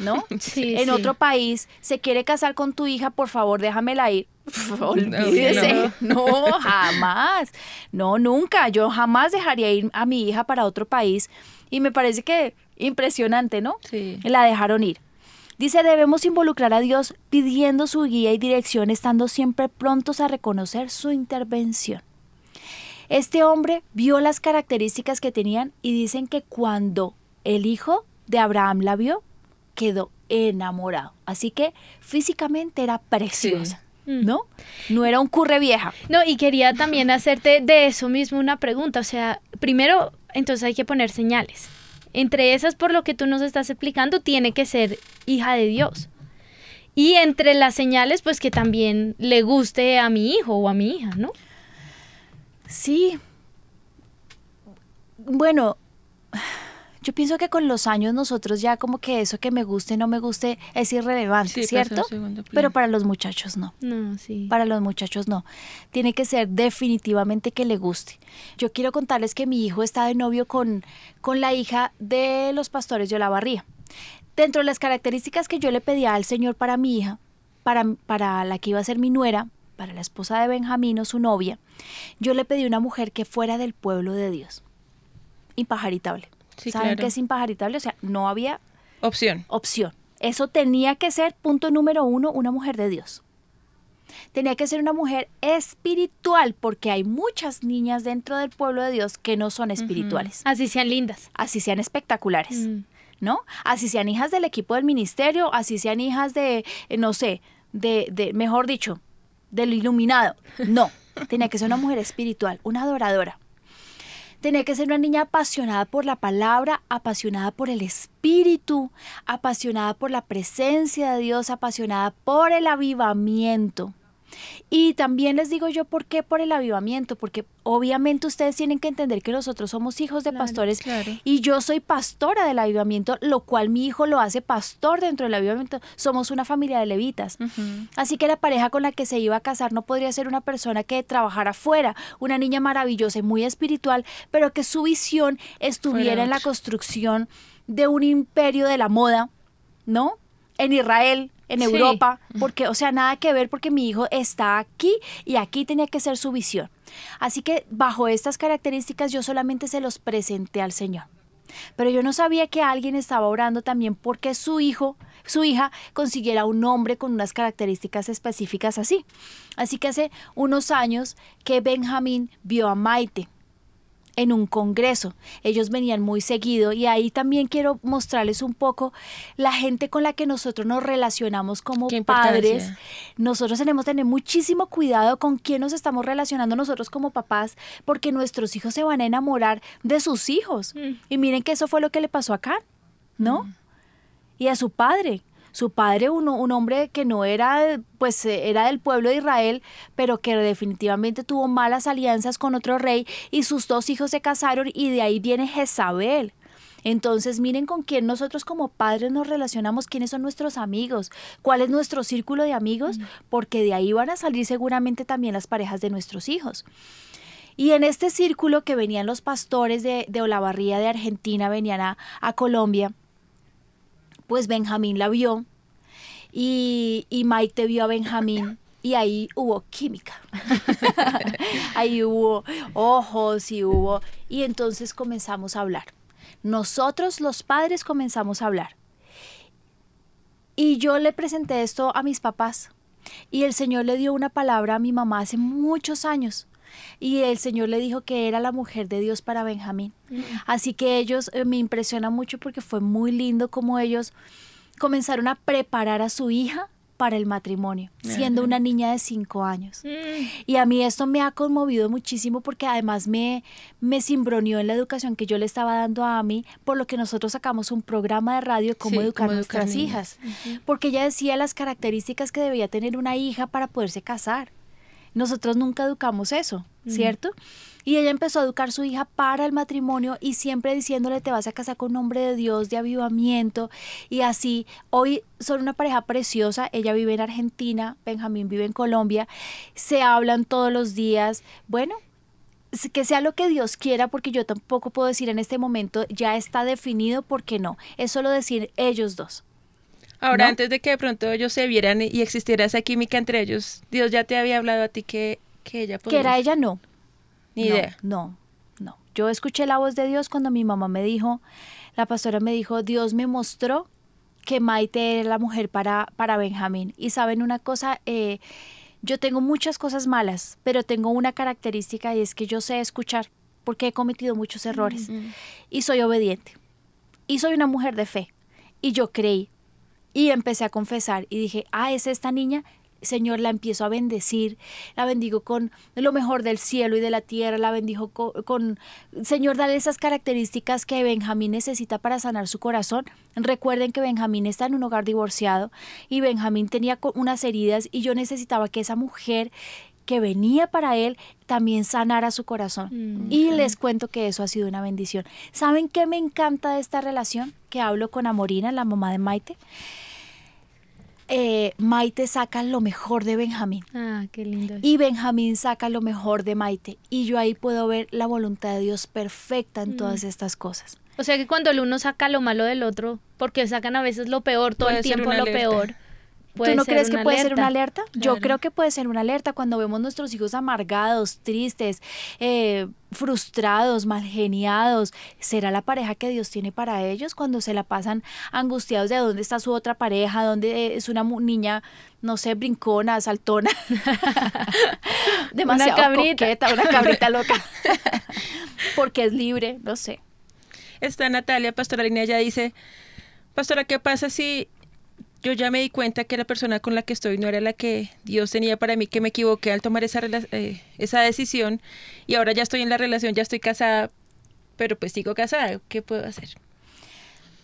¿no? Sí, en otro país, se quiere casar con tu hija, por favor, déjamela ir. Olvídese. No, jamás. No, nunca. Yo jamás dejaría ir a mi hija para otro país. Y me parece que impresionante, ¿no? Sí. La dejaron ir. Dice, debemos involucrar a Dios pidiendo su guía y dirección, estando siempre prontos a reconocer su intervención. Este hombre vio las características que tenían y dicen que cuando el hijo de Abraham la vio, quedó enamorado. Así que físicamente era preciosa. Mm. ¿No? No era un curre vieja. No, y quería también hacerte de eso mismo una pregunta. O sea, primero, entonces hay que poner señales. Entre esas, por lo que tú nos estás explicando, tiene que ser hija de Dios. Y entre las señales, pues que también le guste a mi hijo o a mi hija, ¿no? Sí. Bueno, yo pienso que con los años nosotros ya como que eso que me guste no me guste es irrelevante, ¿cierto? Pero para los muchachos no. No, sí. Para los muchachos no. Tiene que ser definitivamente que le guste. Yo quiero contarles que mi hijo está de novio con, con la hija de los pastores de Olavarría. Dentro de las características que yo le pedía al Señor para mi hija, para, para la que iba a ser mi nuera, para la esposa de Benjamín o su novia, yo le pedí una mujer que fuera del pueblo de Dios. Impajaritable. ¿Saben qué es impajaritable? O sea, no había opción. Opción. Eso tenía que ser, punto número uno, una mujer de Dios. Tenía que ser una mujer espiritual, porque hay muchas niñas dentro del pueblo de Dios que no son espirituales. Así sean lindas. Así sean espectaculares. Mm. ¿no? Así sean hijas del equipo del ministerio, así sean hijas de, eh, no sé, de, de, mejor dicho, del iluminado. No, tenía que ser una mujer espiritual, una adoradora. Tenía que ser una niña apasionada por la palabra, apasionada por el espíritu, apasionada por la presencia de Dios, apasionada por el avivamiento. Y también les digo yo por qué por el avivamiento, porque obviamente ustedes tienen que entender que nosotros somos hijos de Claro, pastores claro. y yo soy pastora del avivamiento, lo cual mi hijo lo hace pastor dentro del avivamiento. Somos una familia de levitas. Así que la pareja con la que se iba a casar no podría ser una persona que trabajara fuera, una niña maravillosa y muy espiritual, pero que su visión estuviera Fuera en la construcción de un imperio de la moda, ¿no? En Israel, en Sí. Europa, porque, o sea, nada que ver porque mi hijo está aquí y aquí tenía que ser su visión. Así que bajo estas características yo solamente se los presenté al Señor. Pero yo no sabía que alguien estaba orando también porque su hijo, su hija, consiguiera un hombre con unas características específicas así. Así que hace unos años que Benjamín vio a Maite en un congreso. Ellos venían muy seguido y ahí también quiero mostrarles un poco la gente con la que nosotros nos relacionamos como padres. Nosotros tenemos que tener muchísimo cuidado con quién nos estamos relacionando nosotros como papás, porque nuestros hijos se van a enamorar de sus hijos. Mm. Y miren que eso fue lo que le pasó acá, ¿no? Y a su padre. Su padre, un, un hombre que no era, pues eh, era del pueblo de Israel, pero que definitivamente tuvo malas alianzas con otro rey y sus dos hijos se casaron y de ahí viene Jezabel. Entonces miren con quién nosotros como padres nos relacionamos, quiénes son nuestros amigos, cuál es nuestro círculo de amigos, porque de ahí van a salir seguramente también las parejas de nuestros hijos. Y en este círculo que venían los pastores de, de Olavarría de Argentina, venían a, a Colombia, pues Benjamín la vio y, y Maite vio a Benjamín y ahí hubo química. ahí hubo ojos y hubo... Y entonces comenzamos a hablar. Nosotros los padres comenzamos a hablar. Y yo le presenté esto a mis papás. Y el Señor le dio una palabra a mi mamá hace muchos años. Y el Señor le dijo que era la mujer de Dios para Benjamín. Así que ellos eh, me impresiona mucho porque fue muy lindo como ellos comenzaron a preparar a su hija para el matrimonio, siendo una niña de cinco años. Mm. Y a mí esto me ha conmovido muchísimo porque además me, me cimbroneó en la educación que yo le estaba dando a mí, por lo que nosotros sacamos un programa de radio, Cómo Sí, educar cómo nuestras niñas. hijas. Porque ella decía las características que debía tener una hija para poderse casar. Nosotros nunca educamos eso, ¿cierto? Y ella empezó a educar a su hija para el matrimonio y siempre diciéndole te vas a casar con un hombre de Dios, de avivamiento. Y así, hoy son una pareja preciosa. Ella vive en Argentina, Benjamín vive en Colombia. Se hablan todos los días. Bueno, que sea lo que Dios quiera, porque yo tampoco puedo decir en este momento ya está definido, porque no. Es solo decir ellos dos. Ahora, ¿No? antes de que de pronto ellos se vieran y existiera esa química entre ellos, Dios ya te había hablado a ti que, que ella Que podría era ella, no. Ni no, idea. No, no. Yo escuché la voz de Dios cuando mi mamá me dijo, la pastora me dijo, Dios me mostró que Maite era la mujer para, para Benjamín. Y saben una cosa, Eh, yo tengo muchas cosas malas, pero tengo una característica y es que yo sé escuchar, porque he cometido muchos errores. Y soy obediente. Y soy una mujer de fe. Y yo creí. Y empecé a confesar y dije, ah, es esta niña. Señor, la empiezo a bendecir, la bendigo con lo mejor del cielo y de la tierra, la bendijo co- con, Señor, dale esas características que Benjamín necesita para sanar su corazón. Recuerden que Benjamín está en un hogar divorciado y Benjamín tenía unas heridas y yo necesitaba que esa mujer que venía para él también sanara su corazón. Mm. Y les cuento que eso ha sido una bendición. ¿Saben qué me encanta de esta relación? Que hablo con Amorina, la mamá de Maite. Eh, Maite saca lo mejor de Benjamín Ah, qué lindo. y Benjamín saca lo mejor de Maite. Y yo ahí puedo ver la voluntad de Dios perfecta en todas estas cosas. O sea que cuando el uno saca lo malo del otro, porque sacan a veces lo peor todo Puede el tiempo, lo alerta. peor, ¿Tú no crees que una puede ser una alerta. Yo creo que puede ser una alerta cuando vemos nuestros hijos amargados, tristes, eh, frustrados, mal geniados. ¿Será la pareja que Dios tiene para ellos cuando se la pasan angustiados de dónde está su otra pareja, dónde es una niña, no sé, brincona, saltona, demasiado cabrita. coqueta, una cabrita loca, porque es libre, no sé. Está Natalia, Pastora Línea, ella dice, Pastora, ¿qué pasa si yo ya me di cuenta que la persona con la que estoy no era la que Dios tenía para mí, que me equivoqué al tomar esa, eh, esa decisión y ahora ya estoy en la relación, ya estoy casada, pero pues sigo casada, ¿qué puedo hacer?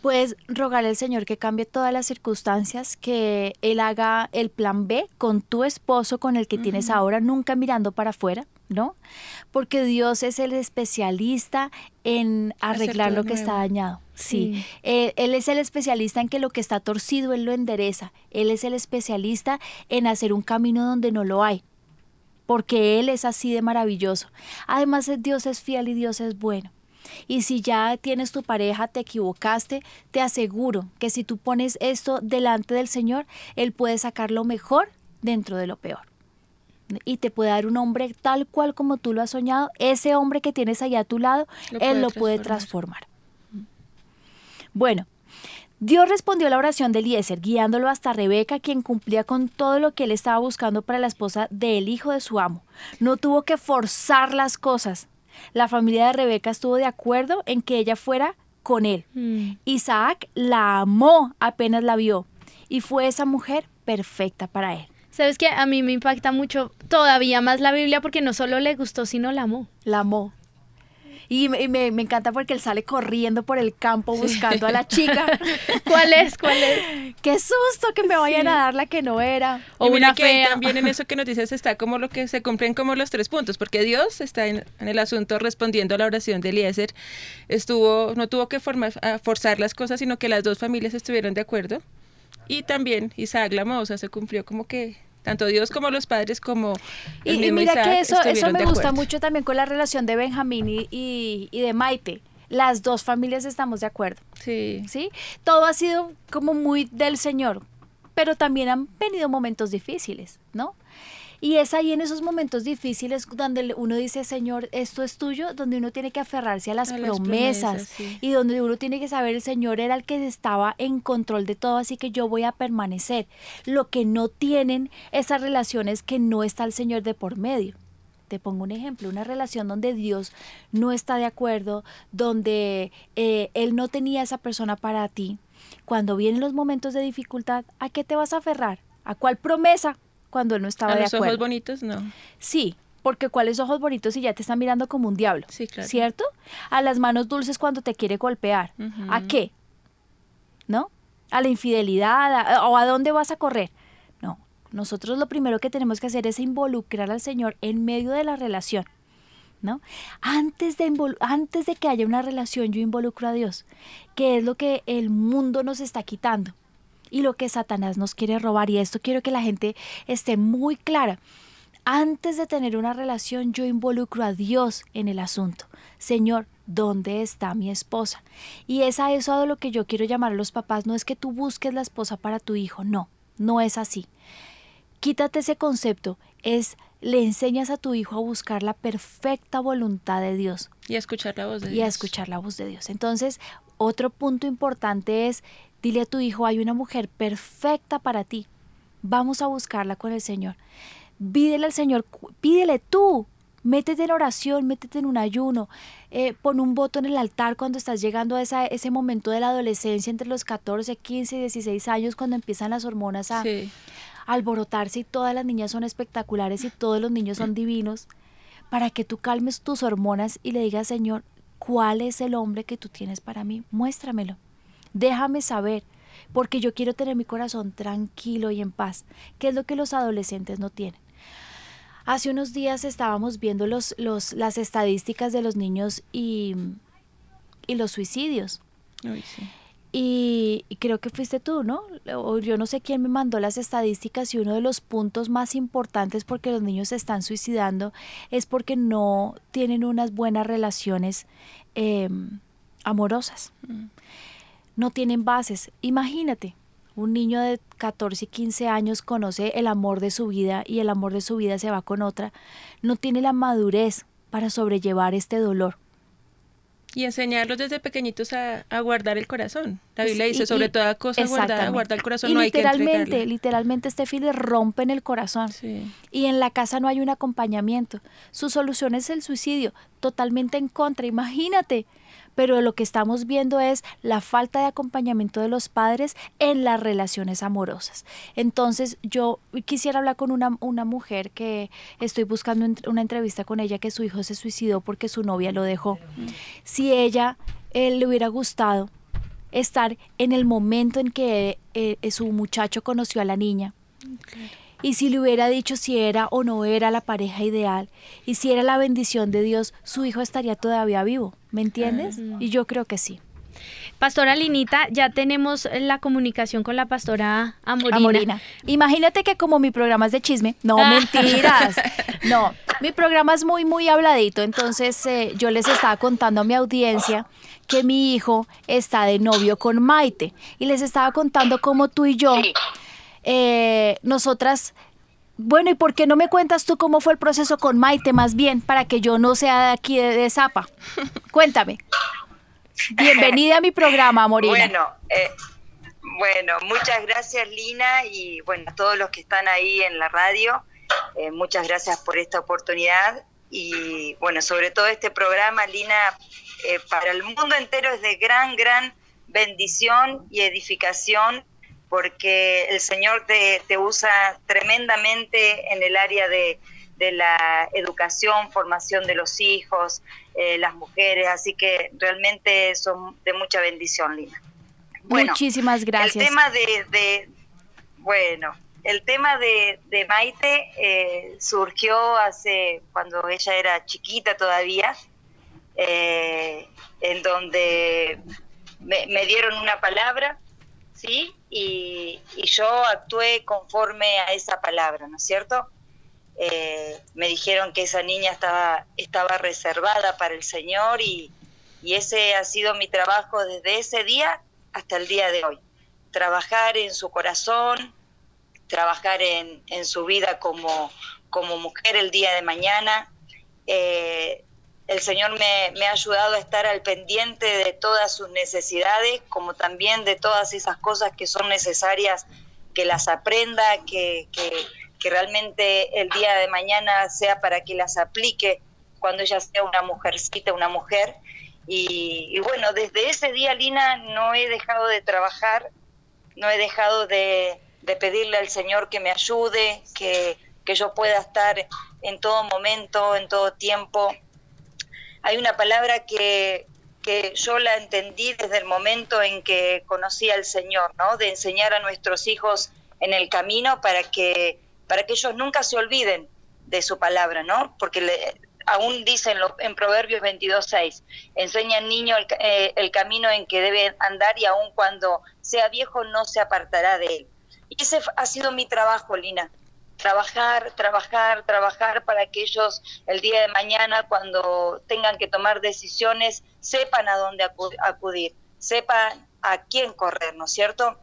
Puedes rogarle al Señor que cambie todas las circunstancias, que Él haga el plan B con tu esposo, con el que tienes ahora, nunca mirando para afuera, ¿no? Porque Dios es el especialista en arreglar lo que está dañado. Sí, Sí. Eh, él es el especialista en que lo que está torcido, Él lo endereza. Él es el especialista en hacer un camino donde no lo hay porque Él es así de maravilloso. Además, Dios es fiel y Dios es bueno. Y si ya tienes tu pareja, te equivocaste, te aseguro que si tú pones esto delante del Señor, Él puede sacar lo mejor dentro de lo peor. Y te puede dar un hombre tal cual como tú lo has soñado. Ese hombre que tienes allá a tu lado, Lo Él lo puede transformar. transformar. Bueno, Dios respondió a la oración de Eliezer, guiándolo hasta Rebeca, quien cumplía con todo lo que él estaba buscando para la esposa del hijo de su amo. No tuvo que forzar las cosas. La familia de Rebeca estuvo de acuerdo en que ella fuera con él. Mm. Isaac la amó apenas la vio y fue esa mujer perfecta para él. Sabes que a mí me impacta mucho todavía más la Biblia porque no solo le gustó, sino la amó. La amó. Y me, y me- me encanta porque él sale corriendo por el campo buscando a la chica. ¿Cuál es? ¿Cuál es? ¡Qué susto que me vayan Sí. a dar la que no era! O y mira una que fea. también en eso que nos dices está como lo que se cumplen como los tres puntos, porque Dios está en, en el asunto respondiendo a la oración de Eliezer, estuvo, no tuvo que formar- forzar las cosas, sino que las dos familias estuvieron de acuerdo. Y también Isaac la amó, o sea, se cumplió como que tanto Dios como los padres como el Y, y mira Isaac que eso, eso me gusta mucho también con la relación de Benjamín y, y- y de Maite. Las dos familias estamos de acuerdo, Sí. ¿sí? Todo ha sido como muy del Señor, pero también han venido momentos difíciles, ¿no? Y es ahí en esos momentos difíciles donde uno dice, Señor, esto es tuyo, donde uno tiene que aferrarse a las A las promesas, promesas, sí. y donde uno tiene que saber, el Señor era el que estaba en control de todo, así que yo voy a permanecer. Lo que no tienen esas relaciones que no está el Señor de por medio. Te pongo un ejemplo, una relación donde Dios no está de acuerdo, donde eh, Él no tenía esa persona para ti. Cuando vienen los momentos de dificultad, ¿a qué te vas a aferrar? ¿A cuál promesa? Cuando Él no estaba A de los acuerdo. ojos bonitos, no. Sí, porque cuáles ojos bonitos si ya te están mirando como un diablo. Sí, claro. ¿Cierto? A las manos dulces cuando te quiere golpear. ¿A qué? ¿No? A la infidelidad a- o a dónde vas a correr. No, nosotros lo primero que tenemos que hacer es involucrar al Señor en medio de la relación. ¿No? Antes de, antes de que haya una relación, yo involucro a Dios, que es lo que el mundo nos está quitando y lo que Satanás nos quiere robar. Y esto quiero que la gente esté muy clara. Antes de tener una relación, yo involucro a Dios en el asunto. Señor, ¿dónde está mi esposa? Y es a eso a lo que yo quiero llamar a los papás. No es que tú busques la esposa para tu hijo, no, no es así. Quítate ese concepto, es le enseñas a tu hijo a buscar la perfecta voluntad de Dios Y a escuchar la voz de y Dios. a escuchar la voz de Dios. Entonces, otro punto importante es, dile a tu hijo, hay una mujer perfecta para ti. Vamos a buscarla con el Señor. Pídele al Señor, pídele tú. Métete en oración, métete en un ayuno, eh, pon un voto en el altar cuando estás llegando a esa- ese momento de la adolescencia entre los 14, 15 y 16 años, cuando empiezan las hormonas a, Sí. alborotarse y todas las niñas son espectaculares y todos los niños son divinos, para que tú calmes tus hormonas y le digas, Señor, ¿cuál es el hombre que tú tienes para mí? Muéstramelo. Déjame saber, porque yo quiero tener mi corazón tranquilo y en paz, que es lo que los adolescentes no tienen. Hace unos días estábamos viendo los, los, las estadísticas de los niños y, y los suicidios. Sí. Y, y creo que fuiste tú, ¿no? O yo no sé quién me mandó las estadísticas y uno de los puntos más importantes porque los niños se están suicidando es porque no tienen unas buenas relaciones eh, amorosas. No tienen bases. Imagínate, un niño de 14 y 15 años conoce el amor de su vida y el amor de su vida se va con otra, no tiene la madurez para sobrellevar este dolor. Y enseñarlos desde pequeñitos a, guardar el corazón. La Biblia dice, sobre toda cosa guardada, guarda el corazón, no hay que Literalmente, literalmente este le rompen el corazón. Y en la casa no hay un acompañamiento. Su solución es el suicidio, totalmente en contra. Imagínate, pero lo que estamos viendo es la falta de acompañamiento de los padres en las relaciones amorosas. Entonces yo quisiera hablar con una, una mujer que estoy buscando una entrevista con ella que su hijo se suicidó porque su novia lo dejó. Si ella él le hubiera gustado estar en el momento en que eh, su muchacho conoció a la niña y si le hubiera dicho si era o no era la pareja ideal y si era la bendición de Dios, su hijo estaría todavía vivo, ¿me entiendes? Y yo creo que sí. Pastora Linita, ya tenemos la comunicación con la pastora Amorina. Imagínate que como mi programa es de chisme, no ah. mentiras, no, mi programa es muy, muy habladito, entonces eh, yo les estaba contando a mi audiencia que mi hijo está de novio con Maite y les estaba contando cómo tú y yo eh, nosotras bueno, ¿y por qué no me cuentas tú cómo fue el proceso con Maite más bien, para que yo no sea de aquí de, Zapa? Cuéntame. Bienvenida a mi programa, Morina. Bueno, eh, bueno, muchas gracias Lina y bueno, a todos los que están ahí en la radio, eh, muchas gracias por esta oportunidad y bueno, sobre todo este programa, Lina, eh, para el mundo entero es de gran, gran bendición y edificación porque el Señor te, usa tremendamente en el área de, la educación, formación de los hijos, eh, las mujeres, así que realmente son de mucha bendición, Lina. Muchísimas gracias. El tema de, bueno, el tema de, Maite eh, surgió hace cuando ella era chiquita todavía, eh, en donde me dieron una palabra ¿sí? Y, yo actué conforme a esa palabra, ¿no es cierto? Eh, me dijeron que esa niña estaba, estaba reservada para el Señor y, ese ha sido mi trabajo desde ese día hasta el día de hoy. Trabajar en su corazón, trabajar en, su vida como, como mujer el día de mañana, eh, el Señor me, ha ayudado a estar al pendiente de todas sus necesidades, como también de todas esas cosas que son necesarias que las aprenda, que, realmente el día de mañana sea para que las aplique cuando ella sea una mujercita, una mujer. Y, bueno, desde ese día, Lina, no he dejado de trabajar, no he dejado de, pedirle al Señor que me ayude, que, que yo pueda estar en todo momento, en todo tiempo, hay una palabra que, yo la entendí desde el momento en que conocí al Señor, ¿no? De enseñar a nuestros hijos en el camino para que, para que ellos nunca se olviden de su palabra, ¿no? Porque le, aún dicen en Proverbios 22.6, enseña al niño el, eh, el, camino en que debe andar y aun cuando sea viejo no se apartará de él. Y ese ha sido mi trabajo, Lina, trabajar, trabajar, trabajar para que ellos el día de mañana, cuando tengan que tomar decisiones, sepan a dónde acudir, sepan a quién correr, ¿no es cierto?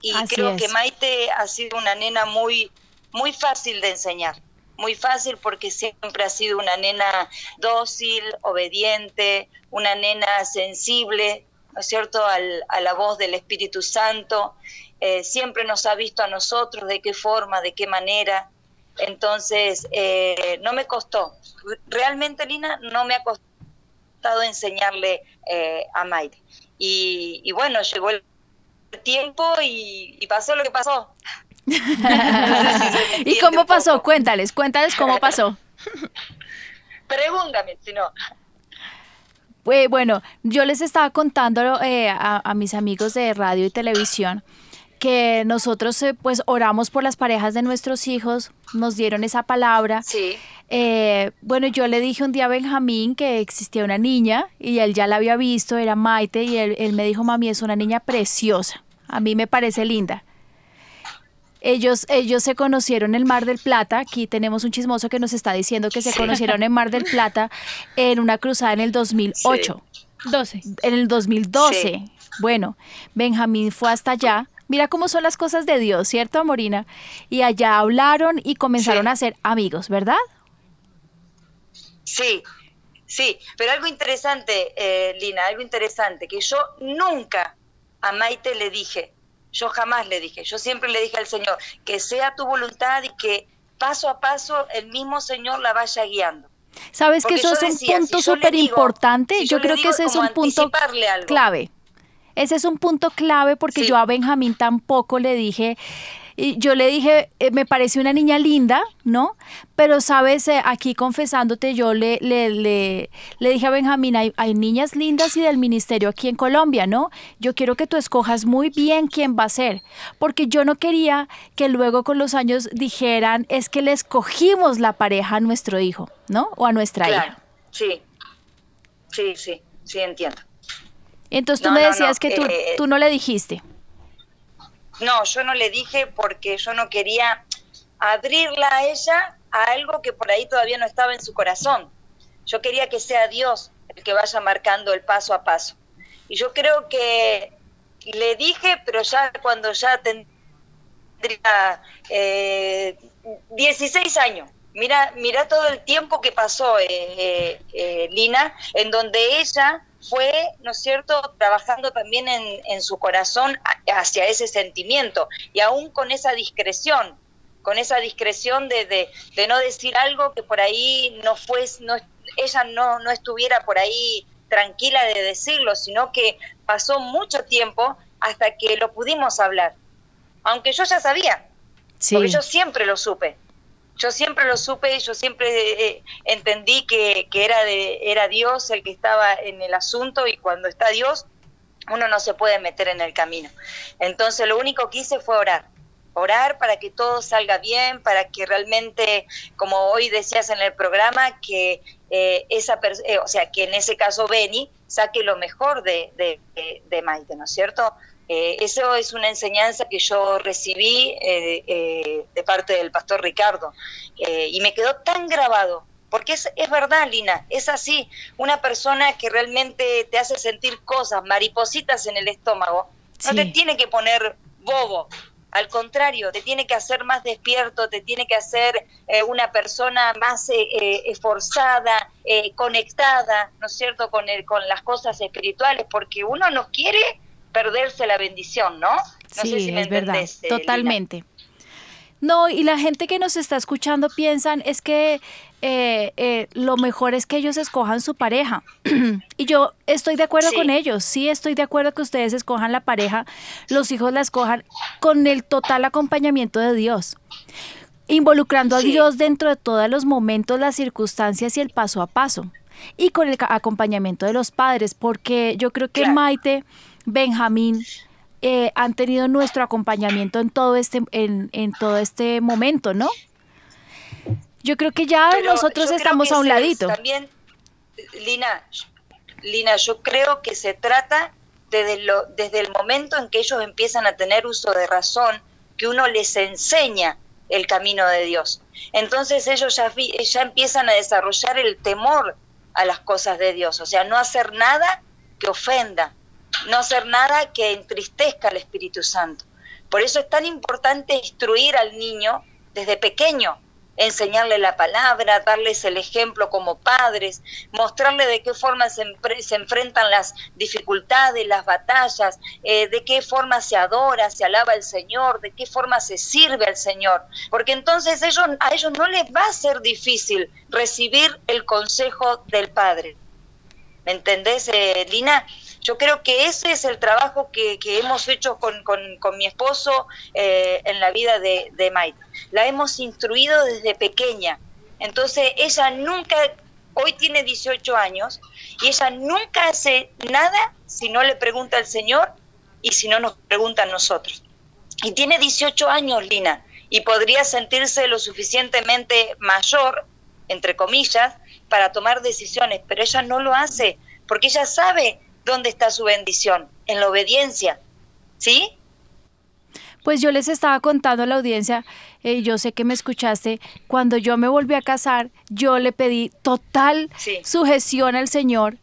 Y creo que Maite ha sido una nena muy, muy fácil de enseñar, muy fácil porque siempre ha sido una nena dócil, obediente, una nena sensible, ¿no es cierto?, Al, a la voz del Espíritu Santo eh, siempre nos ha visto a nosotros, de qué forma, de qué manera. Entonces, eh, no me costó, realmente Lina, no me ha costado enseñarle eh, a Maite. Y, bueno, llegó el tiempo y, pasó lo que pasó. ¿Y cómo pasó? Cuéntales, cuéntales cómo pasó. Pregúntame, si no. Pues, bueno, yo les estaba contando a, mis amigos de radio y televisión que nosotros eh, pues oramos por las parejas de nuestros hijos, nos dieron esa palabra. Sí. Eh, bueno, yo le dije un día a Benjamín que existía una niña y él ya la había visto, era Maite, y él, me dijo, mami, es una niña preciosa, a mí me parece linda. Ellos, ellos se conocieron en el Mar del Plata. Aquí tenemos un chismoso que nos está diciendo que se conocieron en Mar del Plata en una cruzada en el 2008. 12. En el 2012. Bueno, Benjamín fue hasta allá Mira cómo son las cosas de Dios, ¿cierto, Amorina? Y allá hablaron y comenzaron Sí. a ser amigos, ¿verdad? Sí, sí, pero algo interesante, eh, Lina, algo interesante, que yo nunca a Maite le dije, yo jamás le dije, yo siempre le dije al Señor, que sea tu voluntad y que paso a paso el mismo Señor la vaya guiando. ¿Sabes que eso es un decía, punto súper importante? yo, creo que ese es un punto algo. clave. Ese es un punto clave porque Sí. yo a Benjamín tampoco le dije, y yo le dije, eh, me parece una niña linda, ¿no? Pero sabes, Eh, aquí confesándote, yo le, le, le, le dije a Benjamín, hay, hay niñas lindas y del ministerio aquí en Colombia, ¿no? Yo quiero que tú escojas muy bien quién va a ser, porque yo no quería que luego con los años dijeran, es que le escogimos la pareja a nuestro hijo, ¿no? O a nuestra Claro, hija. sí, sí, sí, sí, entiendo. Entonces tú No, me no, decías no, que tú, eh, tú no le dijiste. No, yo no le dije porque yo no quería abrirla a ella a algo que por ahí todavía no estaba en su corazón. Yo quería que sea Dios el que vaya marcando el paso a paso. Y yo creo que le dije, pero ya cuando ya tendría eh, 16 años. Mira, mira todo el tiempo que pasó, eh, eh, eh, Lina, en donde ella fue, ¿no es cierto?, trabajando también en, en su corazón hacia ese sentimiento y aún con esa discreción, con esa discreción de, de, de no decir algo que por ahí no fue, no, ella no, no estuviera por ahí tranquila de decirlo, sino que pasó mucho tiempo hasta que lo pudimos hablar. Aunque yo ya sabía, Sí. porque yo siempre lo supe. Yo siempre lo supe, yo siempre eh, entendí que, que era, de, era Dios el que estaba en el asunto y cuando está Dios, uno no se puede meter en el camino. Entonces lo único que hice fue orar. Orar para que todo salga bien, para que realmente, como hoy decías en el programa, que eh, esa eh, o sea, que en ese caso Beni saque lo mejor de, de, de- de Maite, ¿no es cierto? Eh, eso es una enseñanza que yo recibí eh, eh, de parte del pastor Ricardo. Eh, y me quedó tan grabado, porque es, es verdad, Lina, es así, una persona que realmente te hace sentir cosas, maripositas en el estómago, no te tiene que poner bobo, al contrario, te tiene que hacer más despierto, te tiene que hacer eh, una persona más eh, eh, esforzada, eh, conectada, ¿no es cierto?, con, el, con las cosas espirituales, porque uno no quiere perderse la bendición, ¿no? No sí, sé si me es verdad, eh, Lina. totalmente. No, y la gente que nos está escuchando piensan es que eh, eh, lo mejor es que ellos escojan su pareja. y yo estoy de acuerdo Sí. con ellos, sí estoy de acuerdo que ustedes escojan la pareja, los hijos la escojan con el total acompañamiento de Dios. Involucrando a. Dios dentro de todos los momentos, las circunstancias y el paso a paso. Y con el acompañamiento de los padres, porque yo creo que Claro. Maite, Benjamín, eh, han tenido nuestro acompañamiento en todo este, en, en todo este momento, ¿no? Yo creo que ya Pero nosotros estamos a un ladito. También, Lina, Lina, yo creo que se trata desde, lo, desde el momento en que ellos empiezan a tener uso de razón, que uno les enseña el camino de Dios. Entonces ellos ya, ya empiezan a desarrollar el temor a las cosas de Dios, o sea, no hacer nada que ofenda, no hacer nada que entristezca al Espíritu Santo. Por eso es tan importante instruir al niño desde pequeño, enseñarle la palabra, darles el ejemplo como padres, mostrarle de qué forma se, enfrentan las dificultades, las batallas, eh, de qué forma se adora, se alaba al Señor, de qué forma se sirve al Señor. Porque entonces ellos, a ellos no les va a ser difícil recibir el consejo del Padre. ¿Me entendés, eh, Lina? Yo creo que ese es el trabajo que, que hemos hecho con, con- con mi esposo eh, en la vida de, de Maite. La hemos instruido desde pequeña. Entonces ella nunca, hoy tiene 18 años, y ella nunca hace nada si no le pregunta al Señor y si no nos pregunta a nosotros. Y tiene 18 años, Lina, y podría sentirse lo suficientemente mayor, entre comillas, para tomar decisiones, pero ella no lo hace, porque ella sabe dónde está su bendición, en la obediencia. ¿Sí? Pues yo les estaba contando a la audiencia, eh, yo sé que me escuchaste, cuando yo me volví a casar, yo le pedí total Sí. sujeción al Señor.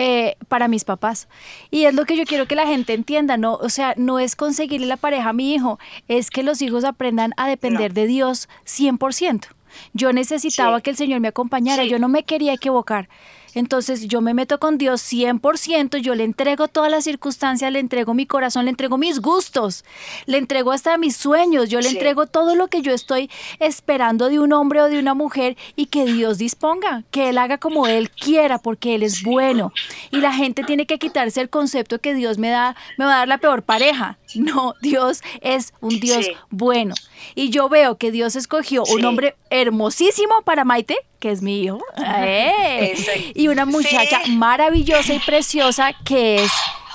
eh, para mis papás. Y es lo que yo quiero que la gente entienda, ¿no? O sea, no es conseguirle la pareja a mi hijo, es que los hijos aprendan a depender de Dios 100%. Yo necesitaba que el Señor me acompañara, yo no me quería equivocar. Entonces yo me meto con Dios 100%, yo le entrego todas las circunstancias, le entrego mi corazón, le entrego mis gustos, le entrego hasta mis sueños, yo le entrego todo lo que yo estoy esperando de un hombre o de una mujer y que Dios disponga, que Él haga como Él quiera, porque Él es bueno. Y la gente tiene que quitarse el concepto que Dios me, da, me va a dar la peor pareja. No, Dios es un Dios bueno. Y yo veo que Dios escogió un hombre hermosísimo para Maite, que es mi hijo, ¡Eh! y una muchacha maravillosa y preciosa que es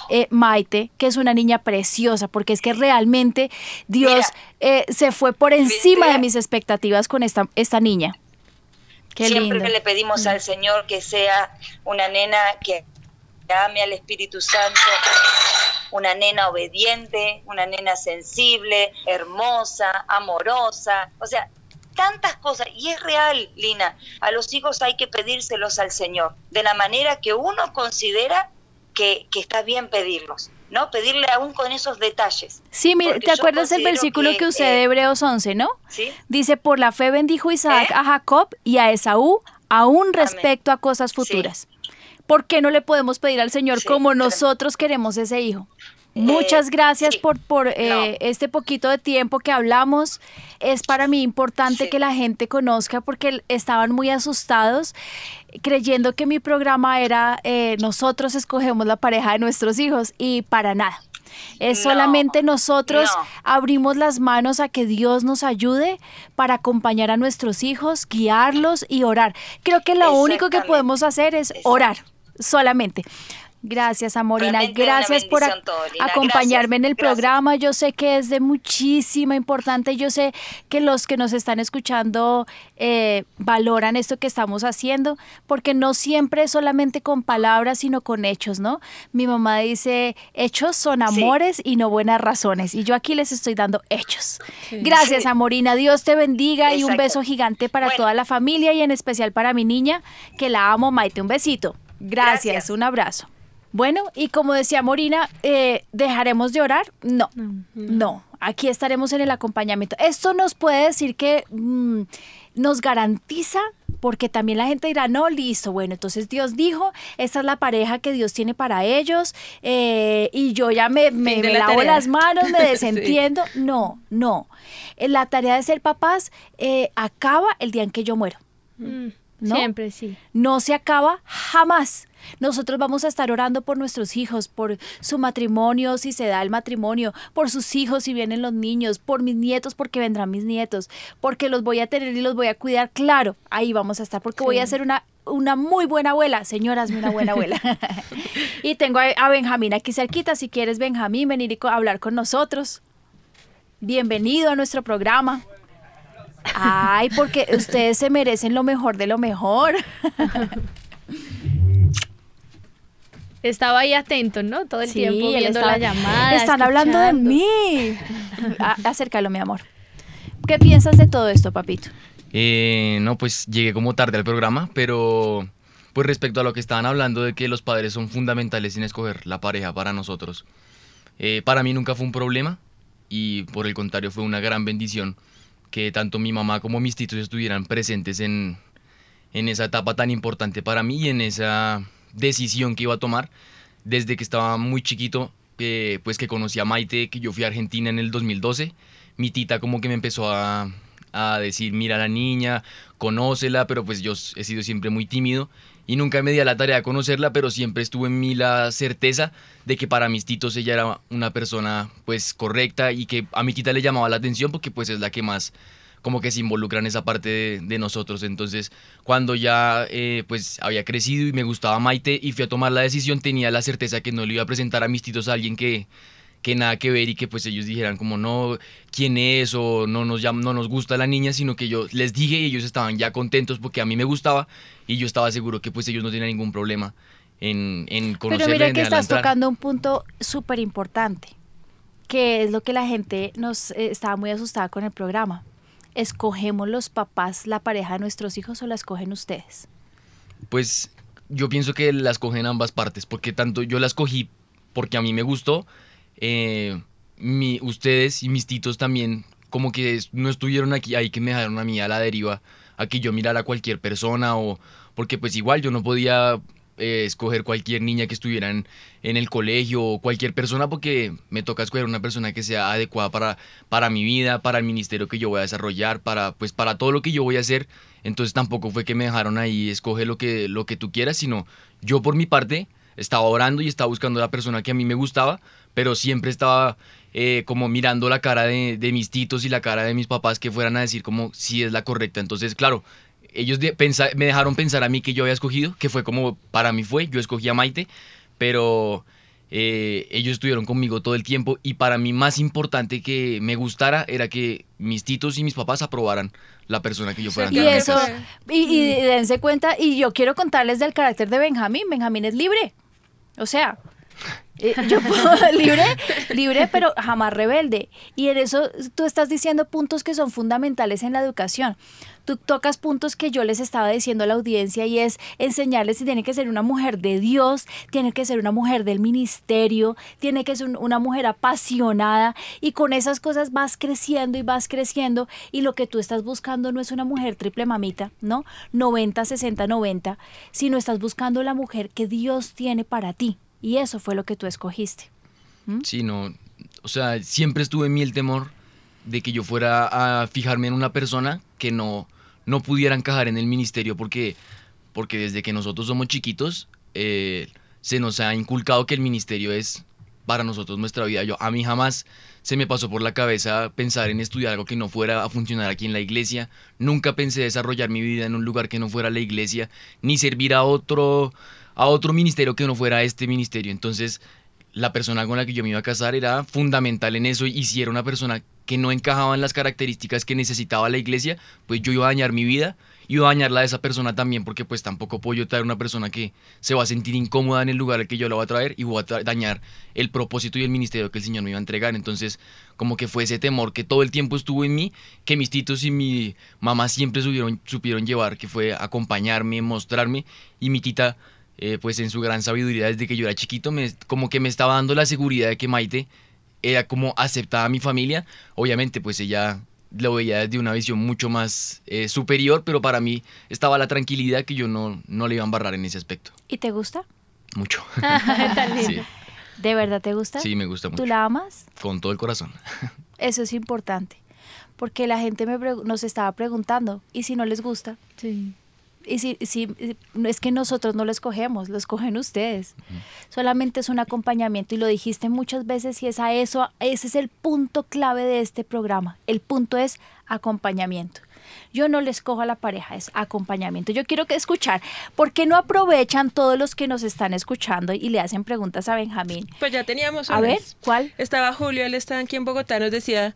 eh, Maite, que es una niña preciosa, porque es que realmente Dios eh, se fue por encima de mis expectativas con esta, esta niña. Qué Siempre le pedimos al Señor que sea una nena que ame al Espíritu Santo, una nena obediente, una nena sensible, hermosa, amorosa, o sea, tantas cosas. Y es real, Lina, a los hijos hay que pedírselos al Señor, de la manera que uno considera que, está bien pedirlos. ¿no? Pedirle aún con esos detalles. Sí, mire, ¿te acuerdas el versículo que, usé de eh, Hebreos 11, no? ¿sí? Dice, por la fe bendijo Isaac ¿Eh? a Jacob y a Esaú, aún respecto a cosas futuras. ¿Por qué no le podemos pedir al Señor como nosotros queremos ese hijo? Muchas eh, gracias por, por eh, este poquito de tiempo que hablamos. Es para mí importante que la gente conozca porque estaban muy asustados creyendo que mi programa era eh, nosotros escogemos la pareja de nuestros hijos y para nada. Es solamente nosotros abrimos las manos a que Dios nos ayude para acompañar a nuestros hijos, guiarlos y orar. Creo que lo único que podemos hacer es orar solamente. Gracias, Amorina. Gracias por acompañarme en el programa. Yo sé que es de muchísima importancia. Yo sé que los que nos están escuchando eh, valoran esto que estamos haciendo, porque no siempre es solamente con palabras, sino con hechos, ¿no? Mi mamá dice, hechos son amores y no buenas razones. Y yo aquí les estoy dando hechos. Gracias, Amorina. Dios te bendiga y un beso gigante para toda la familia y en especial para mi niña, que la amo, Maite. Un besito. Gracias. un abrazo. Bueno, y como decía Morina, eh, ¿dejaremos de orar? No, no, Aquí estaremos en el acompañamiento. Esto nos puede decir que mm, nos garantiza porque también la gente dirá, no, listo, bueno, entonces Dios dijo, esta es la pareja que Dios tiene para ellos, eh, y yo ya me, me, lavo las manos, me desentiendo. No, no. Eh, la tarea de ser papás acaba el día en que yo muero. Mm, siempre, sí. No se acaba jamás. Nosotros vamos a estar orando por nuestros hijos, por su matrimonio si se da el matrimonio, por sus hijos si vienen los niños, por mis nietos porque vendrán mis nietos, porque los voy a tener y los voy a cuidar. Claro, ahí vamos a estar porque voy a ser una una muy buena abuela, señoras, una buena abuela. y tengo a, Benjamín aquí cerquita, si quieres Benjamín venir a hablar con nosotros. Bienvenido a nuestro programa. Ay, porque ustedes se merecen lo mejor de lo mejor. Estaba ahí atento, ¿no? Todo el tiempo viendo la llamada. Están hablando de mí. acércalo, mi amor. ¿Qué piensas de todo esto, papito? Eh, no, pues llegué como tarde al programa, pero pues respecto a lo que estaban hablando de que los padres son fundamentales en escoger la pareja para nosotros, eh, para mí nunca fue un problema y por el contrario fue una gran bendición que tanto mi mamá como mis tíos estuvieran presentes en, en esa etapa tan importante para mí y en esa decisión que iba a tomar desde que estaba muy chiquito, pues que conocí a Maite, que yo fui a Argentina en el 2012. Mi tita como que me empezó a, a decir, mira a la niña, conócela, pero pues yo he sido siempre muy tímido y nunca me di a la tarea de conocerla, pero siempre estuvo en mí la certeza de que para mis titos ella era una persona pues correcta y que a mi tita le llamaba la atención porque pues es la que más como que se involucran en esa parte de, nosotros. Entonces, cuando ya eh, pues había crecido y me gustaba Maite y fui a tomar la decisión, tenía la certeza que no le iba a presentar a mis titos a alguien que, que nada que ver y que pues ellos dijeran como no, quién es o no nos, no nos gusta la niña, sino que yo les dije y ellos estaban ya contentos porque a mí me gustaba y yo estaba seguro que pues ellos no tenían ningún problema en, en conocerla. Pero mira que estás tocando un punto súper importante, que es lo que la gente nos eh, estaba muy asustada con el programa ¿Escogemos los papás la pareja de nuestros hijos o la escogen ustedes? Pues yo pienso que las cogen ambas partes, porque tanto yo las cogí porque a mí me gustó, eh, mi, ustedes y mis titos también como que no estuvieron aquí ahí que me dejaron a mí a la deriva, a que yo mirara a cualquier persona o porque pues igual yo no podía eh, escoger cualquier niña que estuviera en, el colegio o cualquier persona porque me toca escoger una persona que sea adecuada para, para mi vida, para el ministerio que yo voy a desarrollar, para, pues, para todo lo que yo voy a hacer. Entonces tampoco fue que me dejaron ahí escoger lo que, lo que tú quieras, sino yo por mi parte estaba orando y estaba buscando la persona que a mí me gustaba, pero siempre estaba eh, como mirando la cara de, de, mis titos y la cara de mis papás que fueran a decir como si es la correcta. Entonces, claro, ellos me dejaron pensar a mí que yo había escogido, que fue como para mí fue, yo escogí a Maite, pero eh, ellos estuvieron conmigo todo el tiempo y para mí más importante que me gustara era que mis titos y mis papás aprobaran la persona que yo fuera. Y eso, y, y dense cuenta, y yo quiero contarles del carácter de Benjamín, Benjamín es libre, o sea, eh, yo puedo, libre, libre, pero jamás rebelde. Y en eso tú estás diciendo puntos que son fundamentales en la educación. Tú tocas puntos que yo les estaba diciendo a la audiencia y es enseñarles si tiene que ser una mujer de Dios, tiene que ser una mujer del ministerio, tiene que ser una mujer apasionada y con esas cosas vas creciendo y vas creciendo y lo que tú estás buscando no es una mujer triple mamita, ¿no? 90, 60, 90, sino estás buscando la mujer que Dios tiene para ti. Y eso fue lo que tú escogiste. ¿Mm? Sí, no. O sea, siempre estuve en mí el temor de que yo fuera a fijarme en una persona que no, no pudiera encajar en el ministerio porque, porque desde que nosotros somos chiquitos eh, se nos ha inculcado que el ministerio es para nosotros nuestra vida. Yo, a mí jamás se me pasó por la cabeza pensar en estudiar algo que no fuera a funcionar aquí en la iglesia. Nunca pensé desarrollar mi vida en un lugar que no fuera la iglesia, ni servir a otro a otro ministerio que no fuera este ministerio. Entonces, la persona con la que yo me iba a casar era fundamental en eso y si era una persona que no encajaba en las características que necesitaba la iglesia, pues yo iba a dañar mi vida, iba a dañarla de esa persona también, porque pues tampoco puedo yo traer una persona que se va a sentir incómoda en el lugar al que yo la voy a traer y voy a dañar el propósito y el ministerio que el Señor me iba a entregar. Entonces, como que fue ese temor que todo el tiempo estuvo en mí, que mis titos y mi mamá siempre supieron, supieron llevar, que fue acompañarme, mostrarme, y mi tita eh, pues en su gran sabiduría desde que yo era chiquito, me, como que me estaba dando la seguridad de que Maite era como aceptada a mi familia. Obviamente, pues ella lo veía desde una visión mucho más eh, superior, pero para mí estaba la tranquilidad que yo no, no le iba a embarrar en ese aspecto. ¿Y te gusta? Mucho. ¿De verdad te gusta? Sí, me gusta mucho. ¿Tú la amas? Con todo el corazón. Eso es importante, porque la gente me nos estaba preguntando, ¿y si no les gusta? Sí. Y si, si, es que nosotros no lo escogemos, lo escogen ustedes. Solamente es un acompañamiento y lo dijiste muchas veces y es a eso, ese es el punto clave de este programa. El punto es acompañamiento. Yo no les cojo a la pareja, es acompañamiento. Yo quiero que escuchar, ¿por qué no aprovechan todos los que nos están escuchando y le hacen preguntas a Benjamín? Pues ya teníamos A ver, ¿cuál? Estaba Julio, él estaba aquí en Bogotá, nos decía,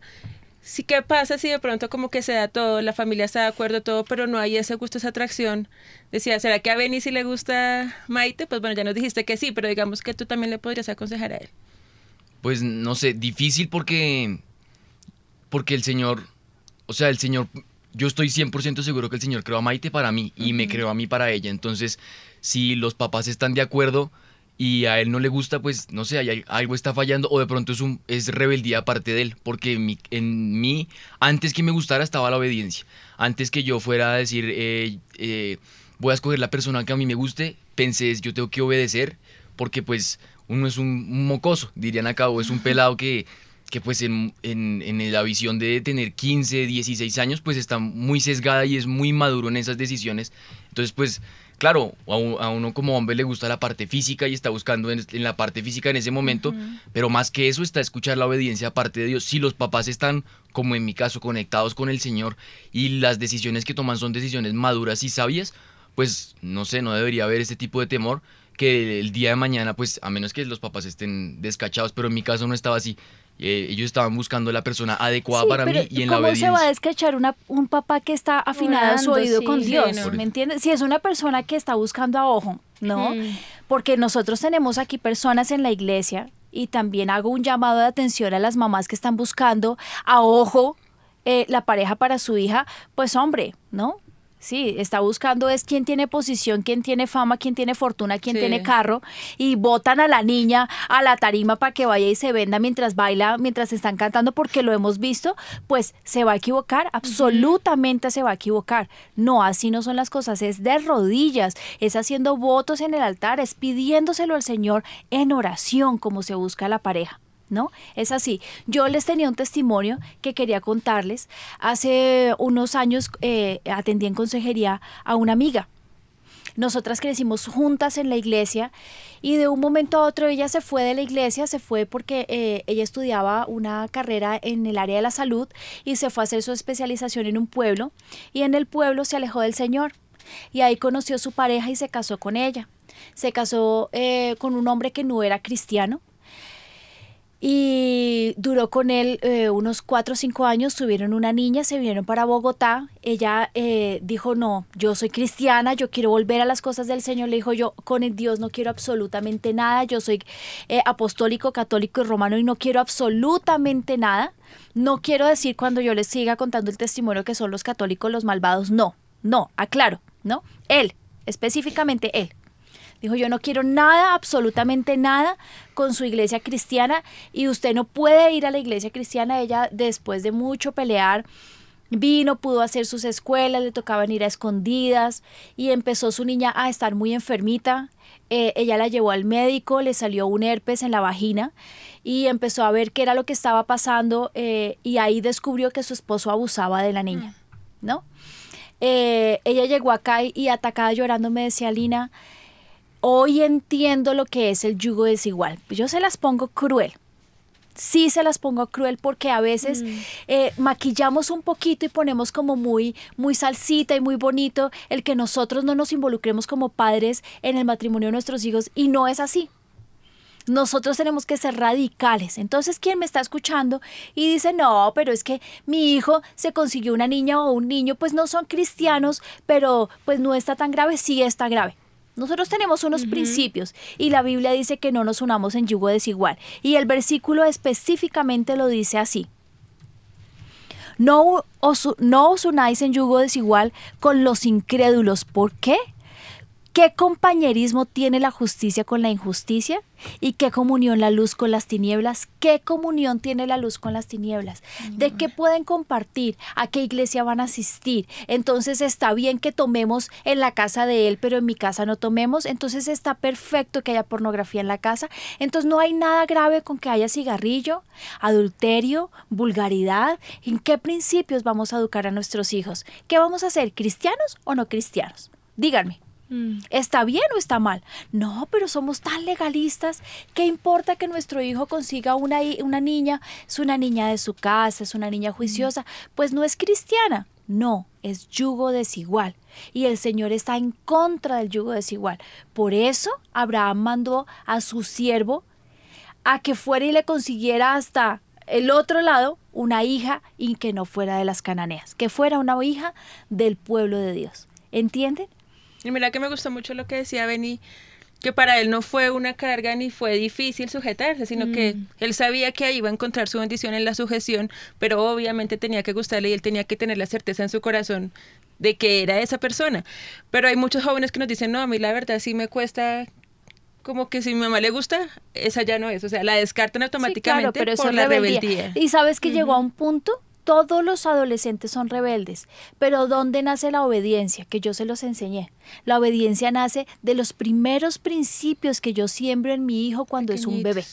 sí, ¿qué pasa si de pronto como que se da todo, la familia está de acuerdo, todo, pero no hay ese gusto, esa atracción? Decía, ¿será que a Benny si le gusta Maite? Pues bueno, ya nos dijiste que sí, pero digamos que tú también le podrías aconsejar a él. Pues no sé, difícil porque, porque el Señor, o sea, el Señor, yo estoy 100% seguro que el Señor creó a Maite para mí y me creó a mí para ella. Entonces, si los papás están de acuerdo, y a él no le gusta, pues no sé, hay, algo está fallando o de pronto es, un, es rebeldía aparte de él, porque en mí, en mí, antes que me gustara estaba la obediencia, antes que yo fuera a decir, eh, eh, voy a escoger la persona que a mí me guste, pensé, yo tengo que obedecer, porque pues uno es un, mocoso, dirían acá, o es un pelado que, que pues en, en, en, la visión de tener 15, 16 años, pues está muy sesgada y es muy maduro en esas decisiones, entonces pues claro, a, uno como hombre le gusta la parte física y está buscando en, la parte física en ese momento, pero más que eso está escuchar la obediencia aparte de Dios. Si los papás están, como en mi caso, conectados con el Señor y las decisiones que toman son decisiones maduras y sabias, pues no sé, no debería haber ese tipo de temor que el día de mañana, pues a menos que los papás estén descachados, pero en mi caso no estaba así. Eh, ellos estaban buscando la persona adecuada para mí y en la obediencia. ¿Cómo se va a descachar una, un papá que está afinado a su oído con Dios? ¿Me entiendes? Si es una persona que está buscando a ojo, ¿no? Porque nosotros tenemos aquí personas en la iglesia y también hago un llamado de atención a las mamás que están buscando a ojo eh, la pareja para su hija, pues hombre, ¿no? Sí, está buscando es quién tiene posición, quién tiene fama, quién tiene fortuna, quién Sí. tiene carro y botan a la niña a la tarima para que vaya y se venda mientras baila, mientras están cantando porque lo hemos visto, pues se va a equivocar, absolutamente se va a equivocar. No, así no son las cosas, es de rodillas, es haciendo votos en el altar, es pidiéndoselo al Señor en oración como se busca la pareja. ¿No? Es así. Yo les tenía un testimonio que quería contarles. Hace unos años eh, atendí en consejería a una amiga. Nosotras crecimos juntas en la iglesia y de un momento a otro ella se fue de la iglesia, se fue porque eh, ella estudiaba una carrera en el área de la salud y se fue a hacer su especialización en un pueblo y en el pueblo se alejó del Señor y ahí conoció a su pareja y se casó con ella. Se casó eh, con un hombre que no era cristiano y duró con él eh, unos cuatro o cinco años, tuvieron una niña, se vinieron para Bogotá, ella eh, dijo, no, yo soy cristiana, yo quiero volver a las cosas del Señor, le dijo yo, con el Dios no quiero absolutamente nada, yo soy eh, apostólico, católico y romano y no quiero absolutamente nada, no quiero decir cuando yo les siga contando el testimonio que son los católicos los malvados, no, no, aclaro, ¿no? Él, específicamente él. Dijo, yo no quiero nada, absolutamente nada con su iglesia cristiana y usted no puede ir a la iglesia cristiana. Ella, después de mucho pelear, vino, pudo hacer sus escuelas, le tocaban ir a escondidas y empezó su niña a estar muy enfermita. Eh, ella la llevó al médico, le salió un herpes en la vagina y empezó a ver qué era lo que estaba pasando eh, y ahí descubrió que su esposo abusaba de la niña, ¿no? Eh, ella llegó acá y, y atacada llorando me decía, Lina, hoy entiendo lo que es el yugo desigual. Yo se las pongo cruel. Sí se las pongo cruel porque a veces eh, maquillamos un poquito y ponemos como muy, muy salsita y muy bonito el que nosotros no nos involucremos como padres en el matrimonio de nuestros hijos y no es así. Nosotros tenemos que ser radicales. Entonces, ¿quién me está escuchando y dice, no, pero es que mi hijo se consiguió una niña o un niño, pues no son cristianos, pero pues no está tan grave, sí está grave. Nosotros tenemos unos principios y la Biblia dice que no nos unamos en yugo desigual. Y el versículo específicamente lo dice así. No os, no os unáis en yugo desigual con los incrédulos. ¿Por qué? ¿Qué compañerismo tiene la justicia con la injusticia? ¿Y qué comunión la luz con las tinieblas? ¿Qué comunión tiene la luz con las tinieblas? ¿De qué pueden compartir? ¿A qué iglesia van a asistir? Entonces está bien que tomemos en la casa de él, pero en mi casa no tomemos. Entonces está perfecto que haya pornografía en la casa. Entonces no hay nada grave con que haya cigarrillo, adulterio, vulgaridad. ¿En qué principios vamos a educar a nuestros hijos? ¿Qué vamos a hacer? ¿Cristianos o no cristianos? Díganme. Mm. ¿Está bien o está mal? No, pero somos tan legalistas. ¿Qué importa que nuestro hijo consiga una, una niña? Es una niña de su casa, es una niña juiciosa. Pues no es cristiana. No, es yugo desigual. Y el Señor está en contra del yugo desigual. Por eso Abraham mandó a su siervo a que fuera y le consiguiera hasta el otro lado una hija y que no fuera de las cananeas, que fuera una hija del pueblo de Dios. ¿Entienden? Y mira que me gustó mucho lo que decía Benny, que para él no fue una carga ni fue difícil sujetarse, sino que él sabía que ahí iba a encontrar su bendición en la sujeción, pero obviamente tenía que gustarle y él tenía que tener la certeza en su corazón de que era esa persona. Pero hay muchos jóvenes que nos dicen, no, a mí la verdad sí me cuesta como que si mi mamá le gusta, esa ya no es, o sea, la descartan automáticamente pero por la rebeldía. rebeldía. Y sabes que llegó a un punto, todos los adolescentes son rebeldes, pero ¿dónde nace la obediencia? Que yo se los enseñé. La obediencia nace de los primeros principios que yo siembro en mi hijo cuando es un bebé.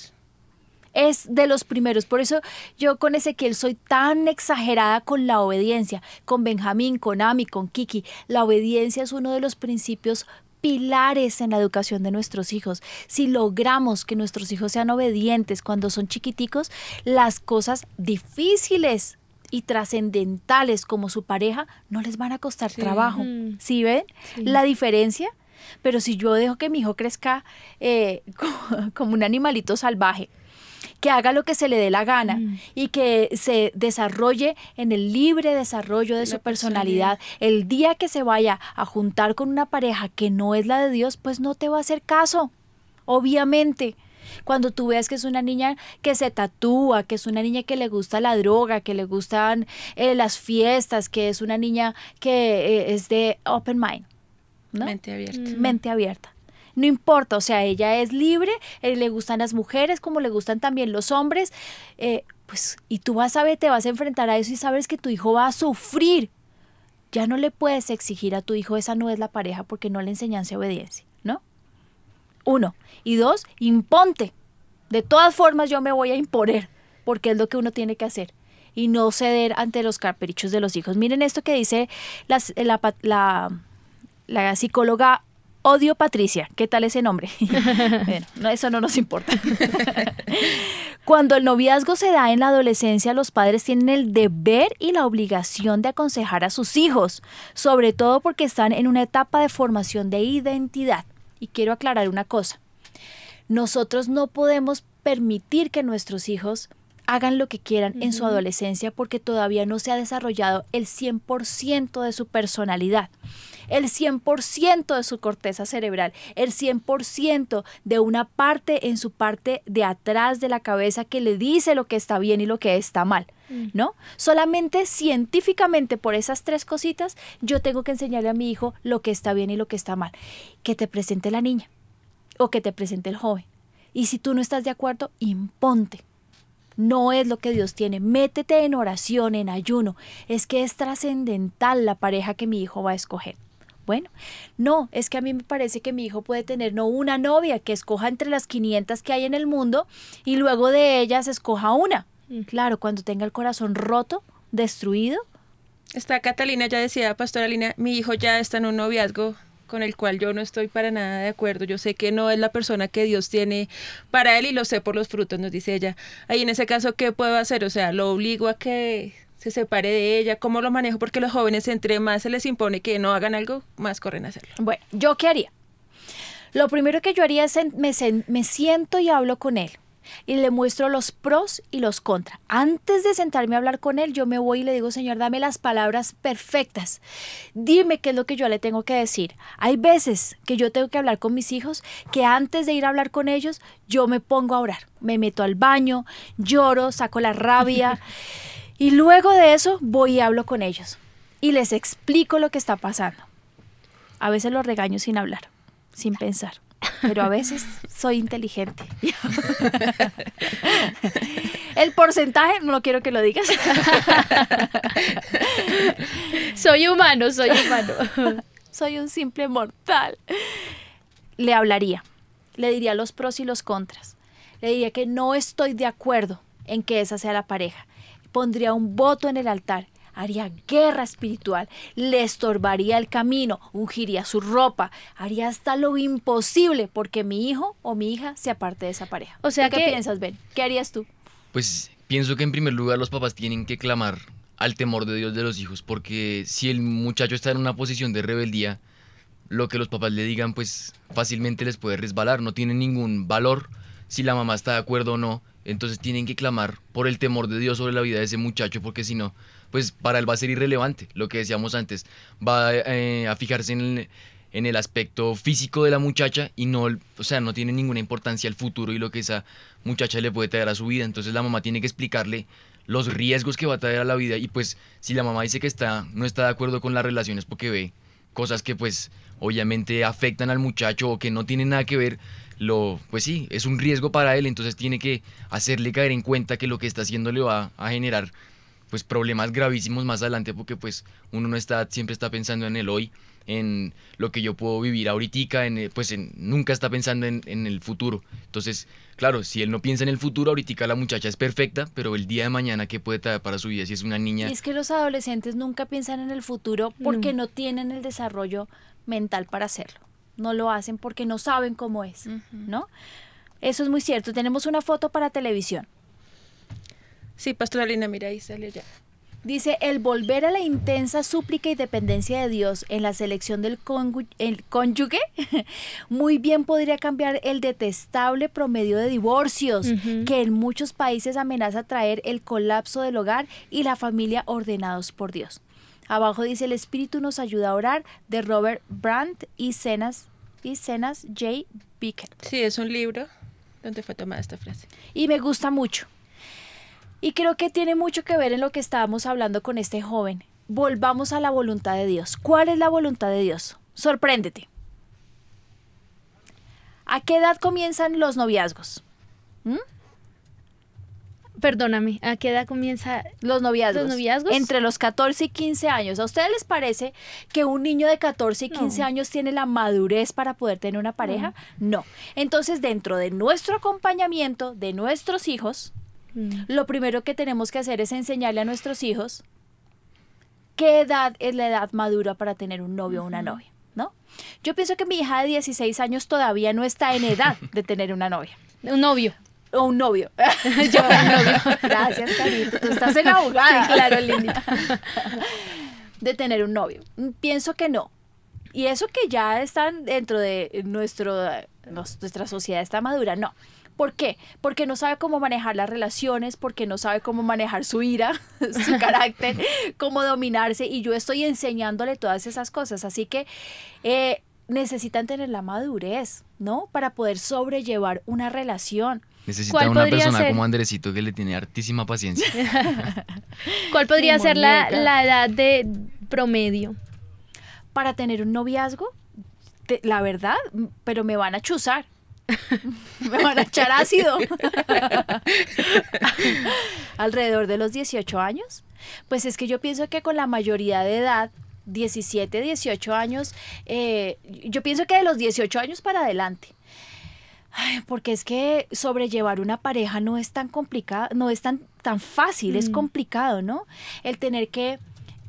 Es de los primeros. Por eso yo con Ezequiel soy tan exagerada con la obediencia. Con Benjamín, con Ami, con Kiki. La obediencia es uno de los principios pilares en la educación de nuestros hijos. Si logramos que nuestros hijos sean obedientes cuando son chiquiticos, las cosas difíciles y trascendentales como su pareja no les van a costar Sí. trabajo. ¿Sí ven Sí. la diferencia? Pero si yo dejo que mi hijo crezca eh, como, como un animalito salvaje, que haga lo que se le dé la gana Mm. y que se desarrolle en el libre desarrollo de La su personalidad. El día que se vaya a juntar con una pareja que no es la de Dios, pues no te va a hacer caso, obviamente. Cuando tú veas que es una niña que se tatúa, que es una niña que le gusta la droga, que le gustan eh, las fiestas, que es una niña que eh, es de open mind, ¿no? Mente abierta. Mente abierta. No importa, o sea, ella es libre, eh, le gustan las mujeres como le gustan también los hombres, eh, pues, y tú vas a ver, te vas a enfrentar a eso y sabes que tu hijo va a sufrir. Ya no le puedes exigir a tu hijo, esa no es la pareja porque no le enseñanza obediencia. Uno. Y dos, imponte. De todas formas yo me voy a imponer, porque es lo que uno tiene que hacer y no ceder ante los caprichos de los hijos. Miren esto que dice la, psicóloga Odio Patricia. ¿Qué tal ese nombre? bueno, no, eso no nos importa. Cuando el noviazgo se da en la adolescencia, los padres tienen el deber y la obligación de aconsejar a sus hijos, sobre todo porque están en una etapa de formación de identidad. Y quiero aclarar una cosa. Nosotros no podemos permitir que nuestros hijos hagan lo que quieran en su adolescencia porque todavía no se ha desarrollado el 100% de su personalidad, el 100% de su corteza cerebral, el 100% de una parte en su parte de atrás de la cabeza que le dice lo que está bien y lo que está mal, ¿no? Solamente científicamente por esas tres cositas yo tengo que enseñarle a mi hijo lo que está bien y lo que está mal. Que te presente la niña o que te presente el joven. Y si tú no estás de acuerdo, imponte. No es lo que Dios tiene. Métete en oración, en ayuno. Es que es trascendental la pareja que mi hijo va a escoger. Bueno, no, es que a mí me parece que mi hijo puede tener no una novia que escoja entre las 500 que hay en el mundo y luego de ellas escoja una. Claro, cuando tenga el corazón roto, destruido, Está Catalina, ya decía Pastora Lina, mi hijo ya está en un noviazgo con el cual yo no estoy para nada de acuerdo. Yo sé que no es la persona que Dios tiene para él y lo sé por los frutos, nos dice ella. Ahí en ese caso, ¿qué puedo hacer? O sea, lo obligo a que se separe de ella, ¿cómo lo manejo? Porque los jóvenes, entre más se les impone que no hagan algo, más corren a hacerlo. Bueno, ¿yo qué haría? Lo primero que yo haría es me, me siento y hablo con él y le muestro los pros y los contras. Antes de sentarme a hablar con él, yo me voy y le digo, Señor, dame las palabras perfectas. Dime qué es lo que yo le tengo que decir. Hay veces que yo tengo que hablar con mis hijos que antes de ir a hablar con ellos, yo me pongo a orar. Me meto al baño, lloro, saco la rabia y luego de eso voy y hablo con ellos y les explico lo que está pasando. A veces los regaño sin hablar, sin pensar, pero a veces soy inteligente. El porcentaje no quiero que lo digas. Soy humano, soy humano. Soy un simple mortal. Le hablaría, le diría los pros y los contras. Le diría que no estoy de acuerdo en que esa sea la pareja. Pondría un voto en el altar, haría guerra espiritual, le estorbaría el camino, ungiría su ropa, haría hasta lo imposible porque mi hijo o mi hija se aparte de esa pareja. O sea ¿Tú ¿Qué que- piensas, Ben? ¿Qué harías tú? Pues pienso que en primer lugar los papás tienen que clamar al temor de Dios de los hijos, porque si el muchacho está en una posición de rebeldía, lo que los papás le digan pues fácilmente les puede resbalar, no tiene ningún valor si la mamá está de acuerdo o no, entonces tienen que clamar por el temor de Dios sobre la vida de ese muchacho, porque si no, pues para él va a ser irrelevante, lo que decíamos antes, va eh, a fijarse en el, en el aspecto físico de la muchacha y no, o sea, no tiene ninguna importancia el futuro y lo que esa muchacha le puede traer a su vida. Entonces la mamá tiene que explicarle los riesgos que va a traer a la vida y pues si la mamá dice que está no está de acuerdo con las relaciones porque ve cosas que pues obviamente afectan al muchacho o que no tienen nada que ver, lo pues sí, es un riesgo para él, entonces tiene que hacerle caer en cuenta que lo que está haciendo le va a generar pues problemas gravísimos más adelante porque pues uno no está siempre está pensando en el hoy en lo que yo puedo vivir ahorita en, eh, pues en, nunca está pensando en, en el futuro. Entonces claro si él no piensa en el futuro ahorita la muchacha es perfecta pero el día de mañana qué puede traer para su vida si es una niña Y es que los adolescentes nunca piensan en el futuro porque no. tienen el desarrollo mental para hacerlo. No lo hacen porque no saben cómo es, ¿no? Eso es muy cierto. Tenemos una foto para televisión. Sí, Pastora Lina, mira ahí sale ya. Dice, el volver a la intensa súplica y dependencia de Dios en la selección del el cónyuge, muy bien podría cambiar el detestable promedio de divorcios que en muchos países amenaza traer el colapso del hogar y la familia ordenados por Dios. Abajo dice, el Espíritu nos ayuda a orar, de Robert Brandt y Cenas, y Cenas J. Bickett. Sí, es un libro donde fue tomada esta frase. Y me gusta mucho. Y creo que tiene mucho que ver en lo que estábamos hablando con este joven. Volvamos a la voluntad de Dios. ¿Cuál es la voluntad de Dios? Sorpréndete. ¿A qué edad comienzan los noviazgos? ¿Mm? Perdóname, ¿a qué edad comienza? Los noviazgos. ¿Los noviazgos? Entre los 14 y 15 años. ¿A ustedes les parece que un niño de 14 y 15 No. años tiene la madurez para poder tener una pareja? No. Entonces, dentro de nuestro acompañamiento de nuestros hijos, Mm. lo primero que tenemos que hacer es enseñarle a nuestros hijos qué edad es la edad madura para tener un novio o una novia, ¿no? Yo pienso que mi hija de 16 años todavía no está en edad de tener una novia Un novio. O un novio. Yo un novio. Gracias, Carito. Tú estás en abogada. Sí, claro, Lindy. De tener un novio. Mm, Pienso que no. Y eso que ya están dentro de nuestro, nuestra sociedad está madura, no. ¿Por qué? Porque no sabe cómo manejar las relaciones, porque no sabe cómo manejar su ira, su carácter, cómo dominarse. Y yo estoy enseñándole todas esas cosas. Así que eh, necesitan tener la madurez, ¿no? Para poder sobrellevar una relación. Necesita ¿Cuál una persona ser? como Andresito que le tiene hartísima paciencia. ¿Cuál podría ser la, la edad de promedio? para tener un noviazgo, te- la verdad, pero me van a chuzar. me van a echar ácido. Alrededor de los 18 años. Pues es que yo pienso que con la mayoría de edad, 17, 18 años, eh, yo pienso que de los 18 años para adelante. Ay, porque es que sobrellevar una pareja no es tan complicado, no es tan, tan fácil, es Mm. complicado, ¿no? El tener que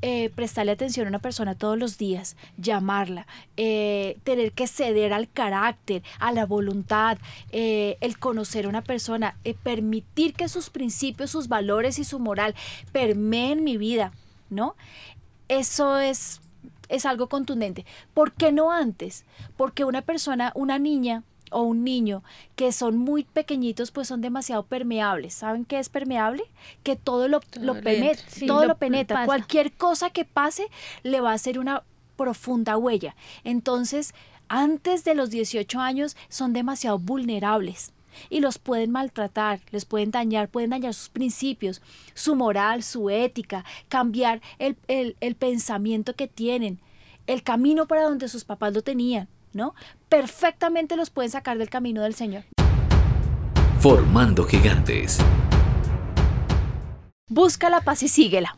eh, prestarle atención a una persona todos los días, llamarla, eh, tener que ceder al carácter, a la voluntad, eh, el conocer a una persona, permitir que sus principios, sus valores y su moral permeen mi vida, ¿no? Eso es, es algo contundente. ¿Por qué no antes? Porque una persona, una niña o un niño que son muy pequeñitos, pues son demasiado permeables. ¿Saben qué es permeable? Que todo lo, Todo lo penetra. Sí, todo lo lo penetra. pasa. Cualquier cosa que pase le va a hacer una profunda huella. Entonces, antes de los 18 años son demasiado vulnerables y los pueden maltratar, les pueden dañar, pueden dañar sus principios, su moral, su ética, cambiar el, el- el pensamiento que tienen, el camino para donde sus papás lo tenían, ¿no? Perfectamente los pueden sacar del camino del Señor. Formando gigantes. Busca la paz y síguela.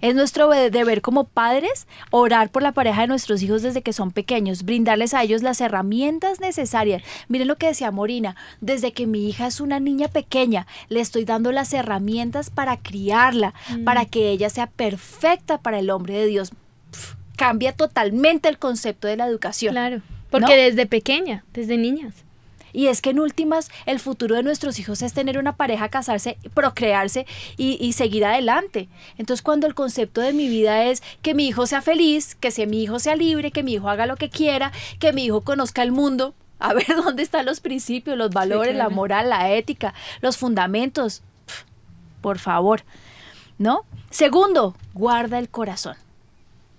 Es nuestro de- deber como padres orar por la pareja de nuestros hijos desde que son pequeños, brindarles a ellos las herramientas necesarias. Miren lo que decía Morina, desde que mi hija es una niña pequeña, le estoy dando las herramientas para criarla, para que ella sea perfecta para el hombre de Dios. Cambia totalmente el concepto de la educación. Claro. Porque ¿No? desde pequeña, desde niñas. Y es que en últimas, el futuro de nuestros hijos es tener una pareja, casarse, procrearse y, y seguir adelante. Entonces, cuando el concepto de mi vida es que mi hijo sea feliz, que sea, mi hijo sea libre, que mi hijo haga lo que quiera, que mi hijo conozca el mundo, a ver dónde están los principios, los valores, la claro. moral, la ética, los fundamentos. Por favor, ¿no? Segundo, guarda el corazón.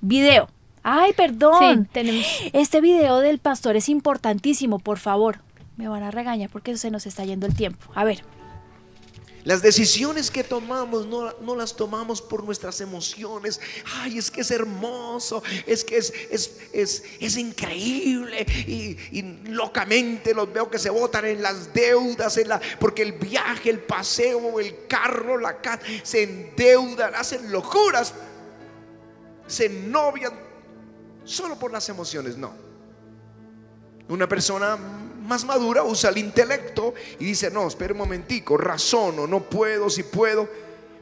Video. Ay, perdón. Sí, tenemos. Este video del pastor es importantísimo, por favor. Me van a regañar porque se nos está yendo el tiempo. A ver, Las decisiones que tomamos no, no las tomamos por nuestras emociones. Ay, es que es hermoso, es que es, es, es, es increíble. Y, y locamente los veo que se botan en las deudas, en la, porque el viaje, el paseo, el carro, la casa, se endeudan, hacen locuras, se novian solo por las emociones. No. Una persona más madura usa el intelecto y dice, no, espera un momentico, razono, no puedo, si puedo.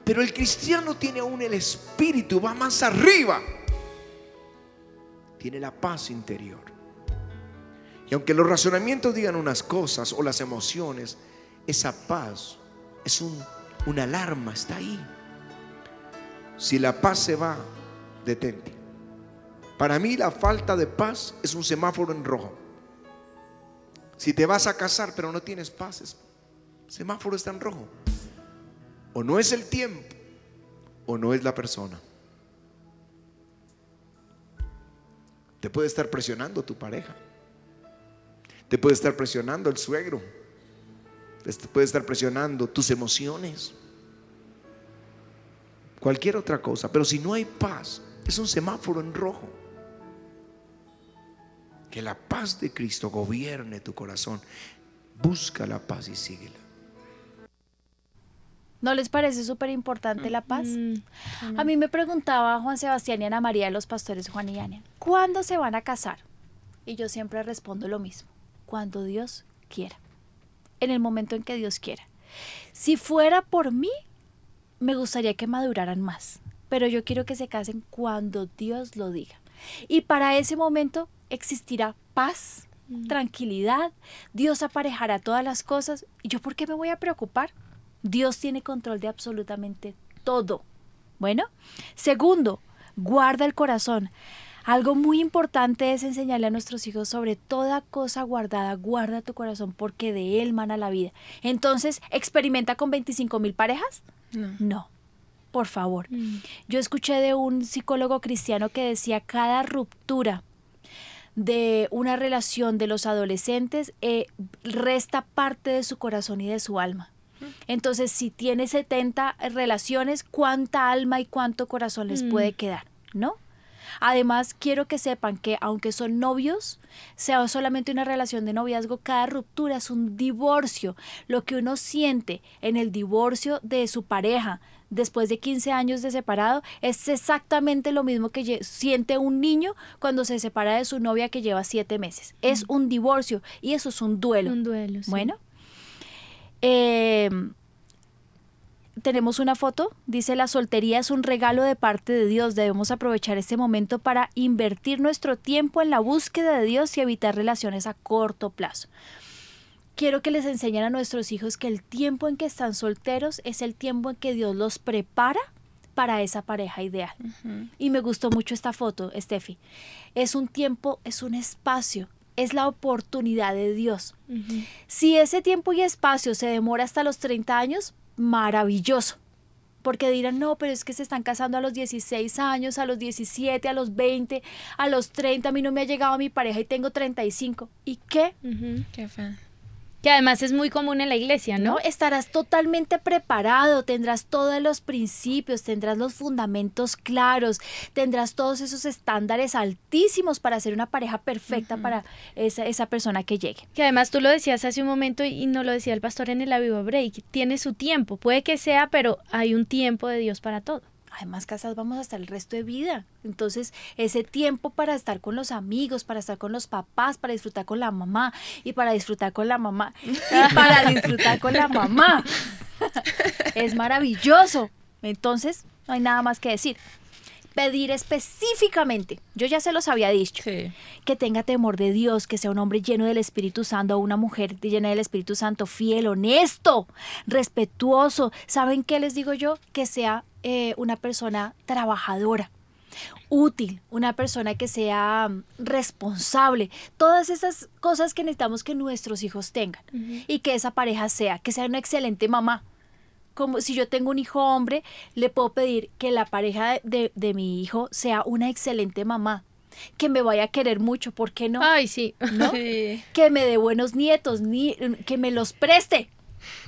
Pero el cristiano tiene aún el espíritu, va más arriba. Tiene la paz interior. Y aunque los razonamientos digan unas cosas o las emociones, esa paz es un, una alarma, está ahí. Si la paz se va, detente. Para mí la falta de paz es un semáforo en rojo. Si te vas a casar pero no tienes paz, es- semáforo está en rojo. O no es el tiempo o no es la persona. Te puede estar presionando tu pareja. Te puede estar presionando el suegro. te puede estar presionando tus emociones, cualquier otra cosa. Pero si no hay paz, es un semáforo en rojo. Que la paz de Cristo gobierne tu corazón. Busca la paz y síguela. ¿No les parece súper importante la paz? Mm, A mí me preguntaba Juan Sebastián y Ana María, los pastores Juan y Ana, ¿cuándo se van a casar? Y yo siempre respondo lo mismo, cuando Dios quiera, en el momento en que Dios quiera. Si fuera por mí, me gustaría que maduraran más, pero yo quiero que se casen cuando Dios lo diga. Y para ese momento existirá paz, tranquilidad, Dios aparejará todas las cosas. ¿Y yo por qué me voy a preocupar? Dios tiene control de absolutamente todo. Bueno, segundo, guarda el corazón. Algo muy importante es enseñarle a nuestros hijos sobre toda cosa guardada, guarda tu corazón porque de él mana la vida. Entonces, ¿experimenta con 25 mil parejas? No. No, por favor. Yo escuché de un psicólogo cristiano que decía cada ruptura de una relación de los adolescentes eh, resta parte de su corazón y de su alma. Entonces, si tiene 70 relaciones, ¿cuánta alma y cuánto corazón les puede quedar? ¿No? Además, quiero que sepan que aunque son novios, sea solamente una relación de noviazgo, cada ruptura es un divorcio. Lo que uno siente en el divorcio de su pareja después de 15 años de separado es exactamente lo mismo que siente un niño cuando se separa de su novia que lleva 7 meses. Es un divorcio y eso es un duelo. Un duelo. sí. Bueno. Eh, tenemos una foto. Dice, la soltería es un regalo de parte de Dios. Debemos aprovechar este momento para invertir nuestro tiempo en la búsqueda de Dios y evitar relaciones a corto plazo. Quiero que les enseñen a nuestros hijos que el tiempo en que están solteros es el tiempo en que Dios los prepara para esa pareja ideal. Y me gustó mucho esta foto, Steffi. Es un tiempo, es un espacio, es la oportunidad de Dios. Ujú. Si ese tiempo y espacio se demora hasta los 30 años, maravilloso. Porque dirán, no, pero es que se están casando a los 16 años, a los 17, a los 20, a los 30, a mí no me ha llegado mi pareja y tengo 35. ¿Y qué? Ujú. Qué afán. Que además es muy común en la iglesia, ¿no? ¿no? Estarás totalmente preparado, tendrás todos los principios, tendrás los fundamentos claros, tendrás todos esos estándares altísimos para ser una pareja perfecta para esa, esa persona que llegue. Que además tú lo decías hace un momento y no lo decía el pastor en el Aviva Break, tiene su tiempo, puede que sea, pero hay un tiempo de Dios para todo. Además, casados vamos a estar el resto de vida. Entonces, ese tiempo para estar con los amigos, para estar con los papás, para disfrutar con la mamá y para disfrutar con la mamá y para disfrutar con la mamá. es maravilloso. Entonces, no hay nada más que decir. Pedir específicamente, yo ya se los había dicho, Sí. que tenga temor de Dios, que sea un hombre lleno del Espíritu Santo una mujer llena del Espíritu Santo, fiel, honesto, respetuoso. ¿Saben qué les digo yo? Que sea eh, una persona trabajadora útil, una persona que sea mm, responsable, todas esas cosas que necesitamos que nuestros hijos tengan y que esa pareja sea, que sea una excelente mamá. Como si yo tengo un hijo hombre, le puedo pedir que la pareja de, de mi hijo sea una excelente mamá, que me vaya a querer mucho, ¿por qué no? Ay, sí. ¿No? Sí. Que me dé buenos nietos, ni, que me los preste,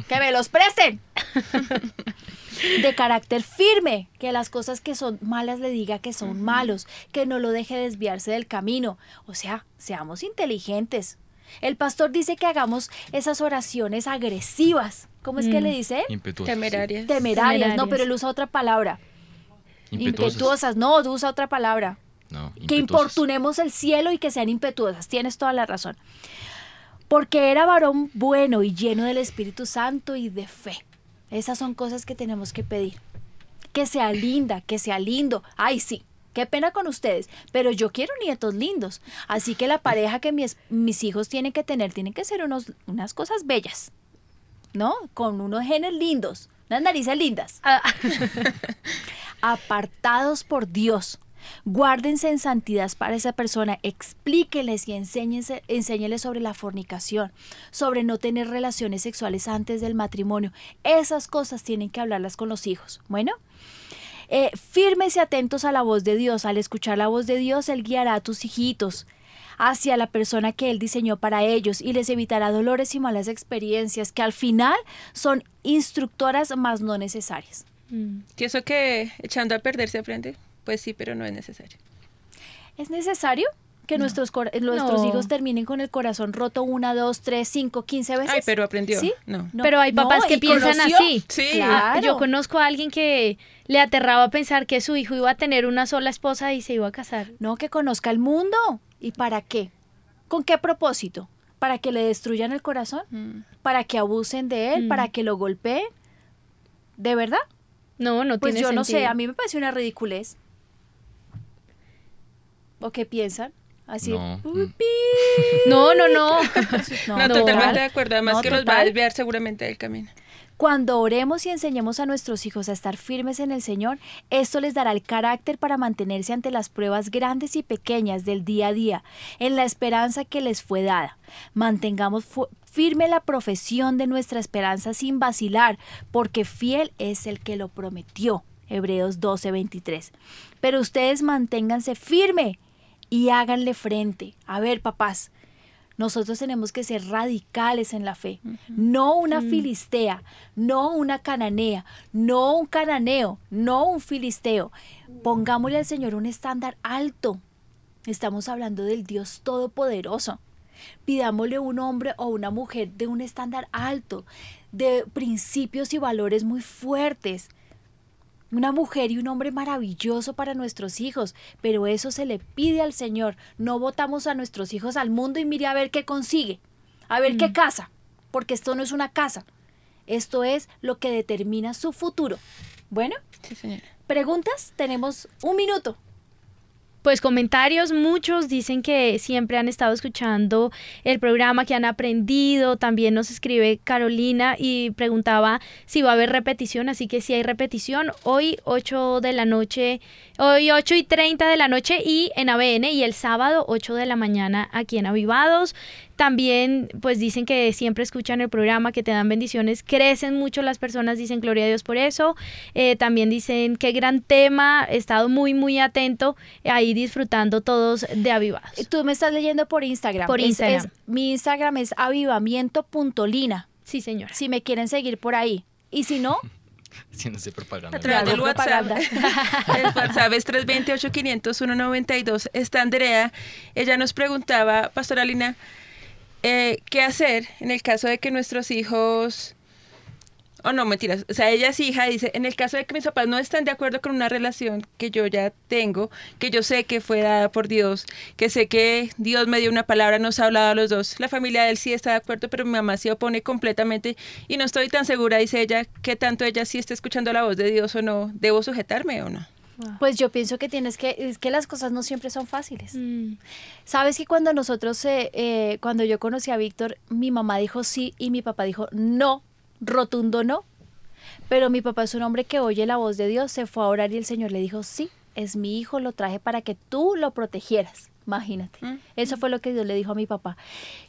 que me los presten. De carácter firme, que las cosas que son malas le diga que son malos, que no lo deje desviarse del camino. O sea, seamos inteligentes. El pastor dice que hagamos esas oraciones agresivas. ¿Cómo es que Mm. le dice? Impetuosas. sí. Temerarias. Temerarias. No, pero él usa otra palabra. Impetuosas. Impetuosas. No, usa otra palabra No, que importunemos el cielo y que sean impetuosas. Tienes toda la razón. Porque era varón bueno y lleno del Espíritu Santo y de fe. Esas son cosas que tenemos que pedir. Que sea linda, que sea lindo. Ay, sí. Qué pena con ustedes, pero yo quiero nietos lindos. Así que la pareja que mis, mis hijos tienen que tener tienen que ser unos, unas cosas bellas, ¿no? Con unos genes lindos, unas narices lindas Ah, apartados por Dios. Guárdense en santidad para esa persona, explíquenles y enséñenles sobre la fornicación, sobre no tener relaciones sexuales antes del matrimonio. Esas cosas tienen que hablarlas con los hijos. Bueno, eh, firmes y atentos a la voz de Dios. Al escuchar la voz de Dios, Él guiará a tus hijitos. Hacia la persona que Él diseñó para ellos y les evitará dolores y malas experiencias que al final son instructoras más no necesarias. Mm. ¿Y eso que echando a perder se aprende? Pues sí, pero no es necesario. ¿Es necesario que nuestros, cor- nuestros No. hijos terminen con el corazón roto una, dos, tres, cinco, quince veces? Ay, pero aprendió. ¿Sí? No. No, Pero hay no, papás que piensan conoció. así. Sí. Claro. Yo conozco a alguien que le aterraba pensar que su hijo iba a tener una sola esposa y se iba a casar. No, que conozca el mundo. ¿Y para qué? ¿Con qué propósito? ¿Para que le destruyan el corazón? Mm. ¿Para que abusen de él? Mm. ¿Para que lo golpeen? ¿De verdad? No, no Pues tiene yo no sé, a mí me parece una ridiculez. ¿O qué piensan? Así. No. "Uy, Mm. pi". No, no, no. No, No. totalmente de acuerdo. Además No, que los va a total. desviar seguramente del camino. Cuando oremos y enseñemos a nuestros hijos a estar firmes en el Señor, esto les dará el carácter para mantenerse ante las pruebas grandes y pequeñas del día a día, en la esperanza que les fue dada. Mantengamos firme la profesión de nuestra esperanza sin vacilar, porque fiel es el que lo prometió. Hebreos 12:23. Pero ustedes manténganse firme y háganle frente. A ver, papás, nosotros tenemos que ser radicales en la fe, no una filistea, no una cananea, no un cananeo, no un filisteo. Pongámosle al Señor un estándar alto. Estamos hablando del Dios Todopoderoso. Pidámosle un hombre o una mujer de un estándar alto, de principios y valores muy fuertes. Una mujer y un hombre maravilloso para nuestros hijos, pero eso se le pide al Señor. No votamos a nuestros hijos al mundo y mire a ver qué consigue, a ver qué casa, porque esto no es una casa. Esto es lo que determina su futuro. Bueno, Sí, señora. preguntas, tenemos un minuto. Pues comentarios, muchos dicen que siempre han estado escuchando el programa, que han aprendido. También nos escribe Carolina y preguntaba si va a haber repetición, así que si hay repetición, hoy 8 de la noche, hoy 8 y 30 de la noche y en ABN y el sábado 8 de la mañana aquí en Avivados. También pues dicen que siempre escuchan el programa, que te dan bendiciones, crecen mucho las personas, dicen gloria a Dios por eso. Eh, también dicen qué gran tema, he estado muy muy atento, eh, ahí disfrutando todos de Avivados. Tú me estás leyendo por Instagram. Por Instagram. es- mi Instagram es avivamiento.lina, Sí, señora. si me quieren seguir por ahí. Y si no, Haciéndose propaganda. A través del WhatsApp. El WhatsApp es 328-500-192. Está Andrea. Ella nos preguntaba, Pastora Lina, eh, ¿qué hacer en el caso de que nuestros hijos... Oh, no, mentiras. O sea, ella es hija, dice, en el caso de que mis papás no están de acuerdo con una relación que yo ya tengo, que yo sé que fue dada por Dios, que sé que Dios me dio una palabra, nos ha hablado a los dos. La familia de él sí está de acuerdo, pero mi mamá se opone completamente y no estoy tan segura, dice ella, que tanto ella sí está escuchando la voz de Dios o no. ¿Debo sujetarme o no? Pues yo pienso que tienes que, es que las cosas no siempre son fáciles. Mm, Sabes que cuando nosotros, eh, eh, cuando yo conocí a Víctor, mi mamá dijo sí y mi papá dijo no, rotundo no. Pero mi papá es un hombre que oye la voz de Dios, se fue a orar y el Señor le dijo sí, es mi hijo, lo traje para que tú lo protegieras. Imagínate. Mm. Eso fue lo que Dios le dijo a mi papá.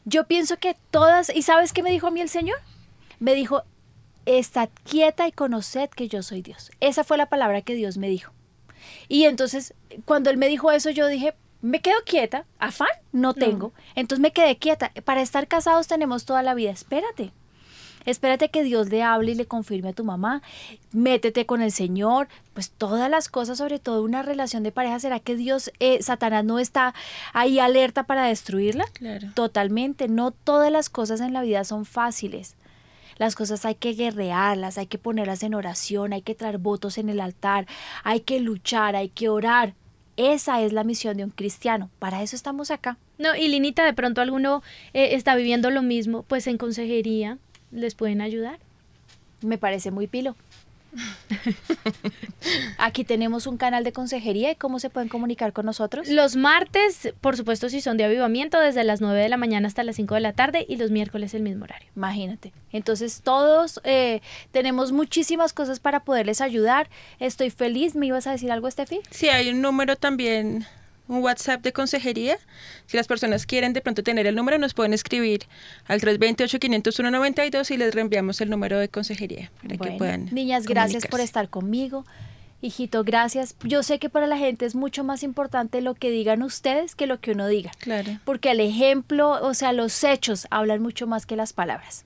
Yo pienso que todas, ¿y sabes qué me dijo a mí el Señor? Me dijo, estad quieta y conoced que yo soy Dios. Esa fue la palabra que Dios me dijo. Y entonces, cuando él me dijo eso, yo dije, me quedo quieta, afán no tengo. Entonces me quedé quieta. Para estar casados tenemos toda la vida. Espérate. Espérate que Dios le hable y le confirme a tu mamá. Métete con el Señor. Pues todas las cosas, sobre todo una relación de pareja, ¿será que Dios, eh, Satanás no está ahí alerta para destruirla? Claro. Totalmente. No todas las cosas en la vida son fáciles. Las cosas hay que guerrearlas, hay que ponerlas en oración, hay que traer votos en el altar, hay que luchar, hay que orar. Esa es la misión de un cristiano. Para eso estamos acá. No, y Linita, de pronto alguno eh, está viviendo lo mismo, pues en consejería les pueden ayudar. Me parece muy pilo. Aquí tenemos un canal de consejería y cómo se pueden comunicar con nosotros. Los martes, por supuesto, si son de avivamiento, desde las 9 de la mañana hasta las 5 de la tarde y los miércoles el mismo horario. Imagínate. Entonces todos eh, tenemos muchísimas cosas para poderles ayudar. Estoy feliz. ¿Me ibas a decir algo, Steffi? Sí, hay un número también, un WhatsApp de consejería. Si las personas quieren de pronto tener el número, nos pueden escribir al 328-501-92 y les reenviamos el número de consejería para que Bueno, puedan. niñas, gracias por estar conmigo. Hijito, gracias. Yo sé que para la gente es mucho más importante lo que digan ustedes que lo que uno diga. Claro. Porque el ejemplo, o sea, los hechos hablan mucho más que las palabras.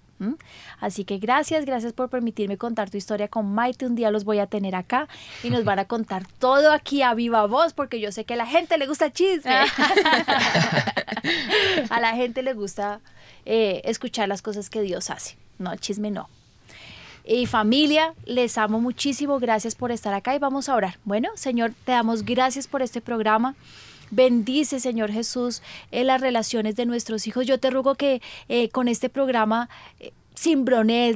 Así que gracias, gracias por permitirme contar tu historia con Maite. Un día los voy a tener acá y nos van a contar todo aquí a viva voz, porque yo sé que a la gente le gusta chisme. a la gente le gusta eh, escuchar las cosas que Dios hace. No, chisme no. Y familia, les amo muchísimo. Gracias por estar acá y vamos a orar. Bueno, Señor, te damos gracias por este programa. Bendice, Señor Jesús, en las relaciones de nuestros hijos. Yo te ruego que eh, con este programa eh,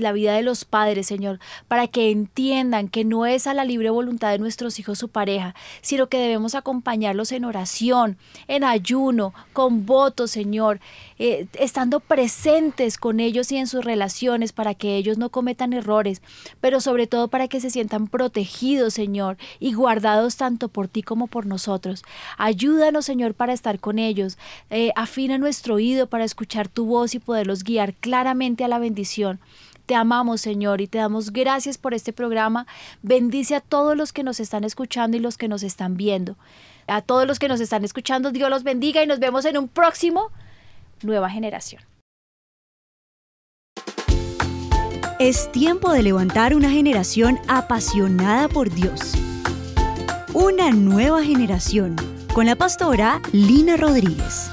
la vida de los padres, Señor, para que entiendan que no es a la libre voluntad de nuestros hijos su pareja, sino que debemos acompañarlos en oración, en ayuno, con votos, Señor, eh, estando presentes con ellos y en sus relaciones para que ellos no cometan errores, pero sobre todo para que se sientan protegidos, Señor, y guardados tanto por ti como por nosotros. Ayúdanos, Señor, para estar con ellos. Eh, afina nuestro oído para escuchar tu voz y poderlos guiar claramente a la bendición. Te amamos, Señor, y te damos gracias por este programa. Bendice a todos los que nos están escuchando y los que nos están viendo. A todos los que nos están escuchando, Dios los bendiga y nos vemos en un próximo Nueva Generación. Es tiempo de levantar una generación apasionada por Dios. Una nueva generación con la pastora Lina Rodríguez.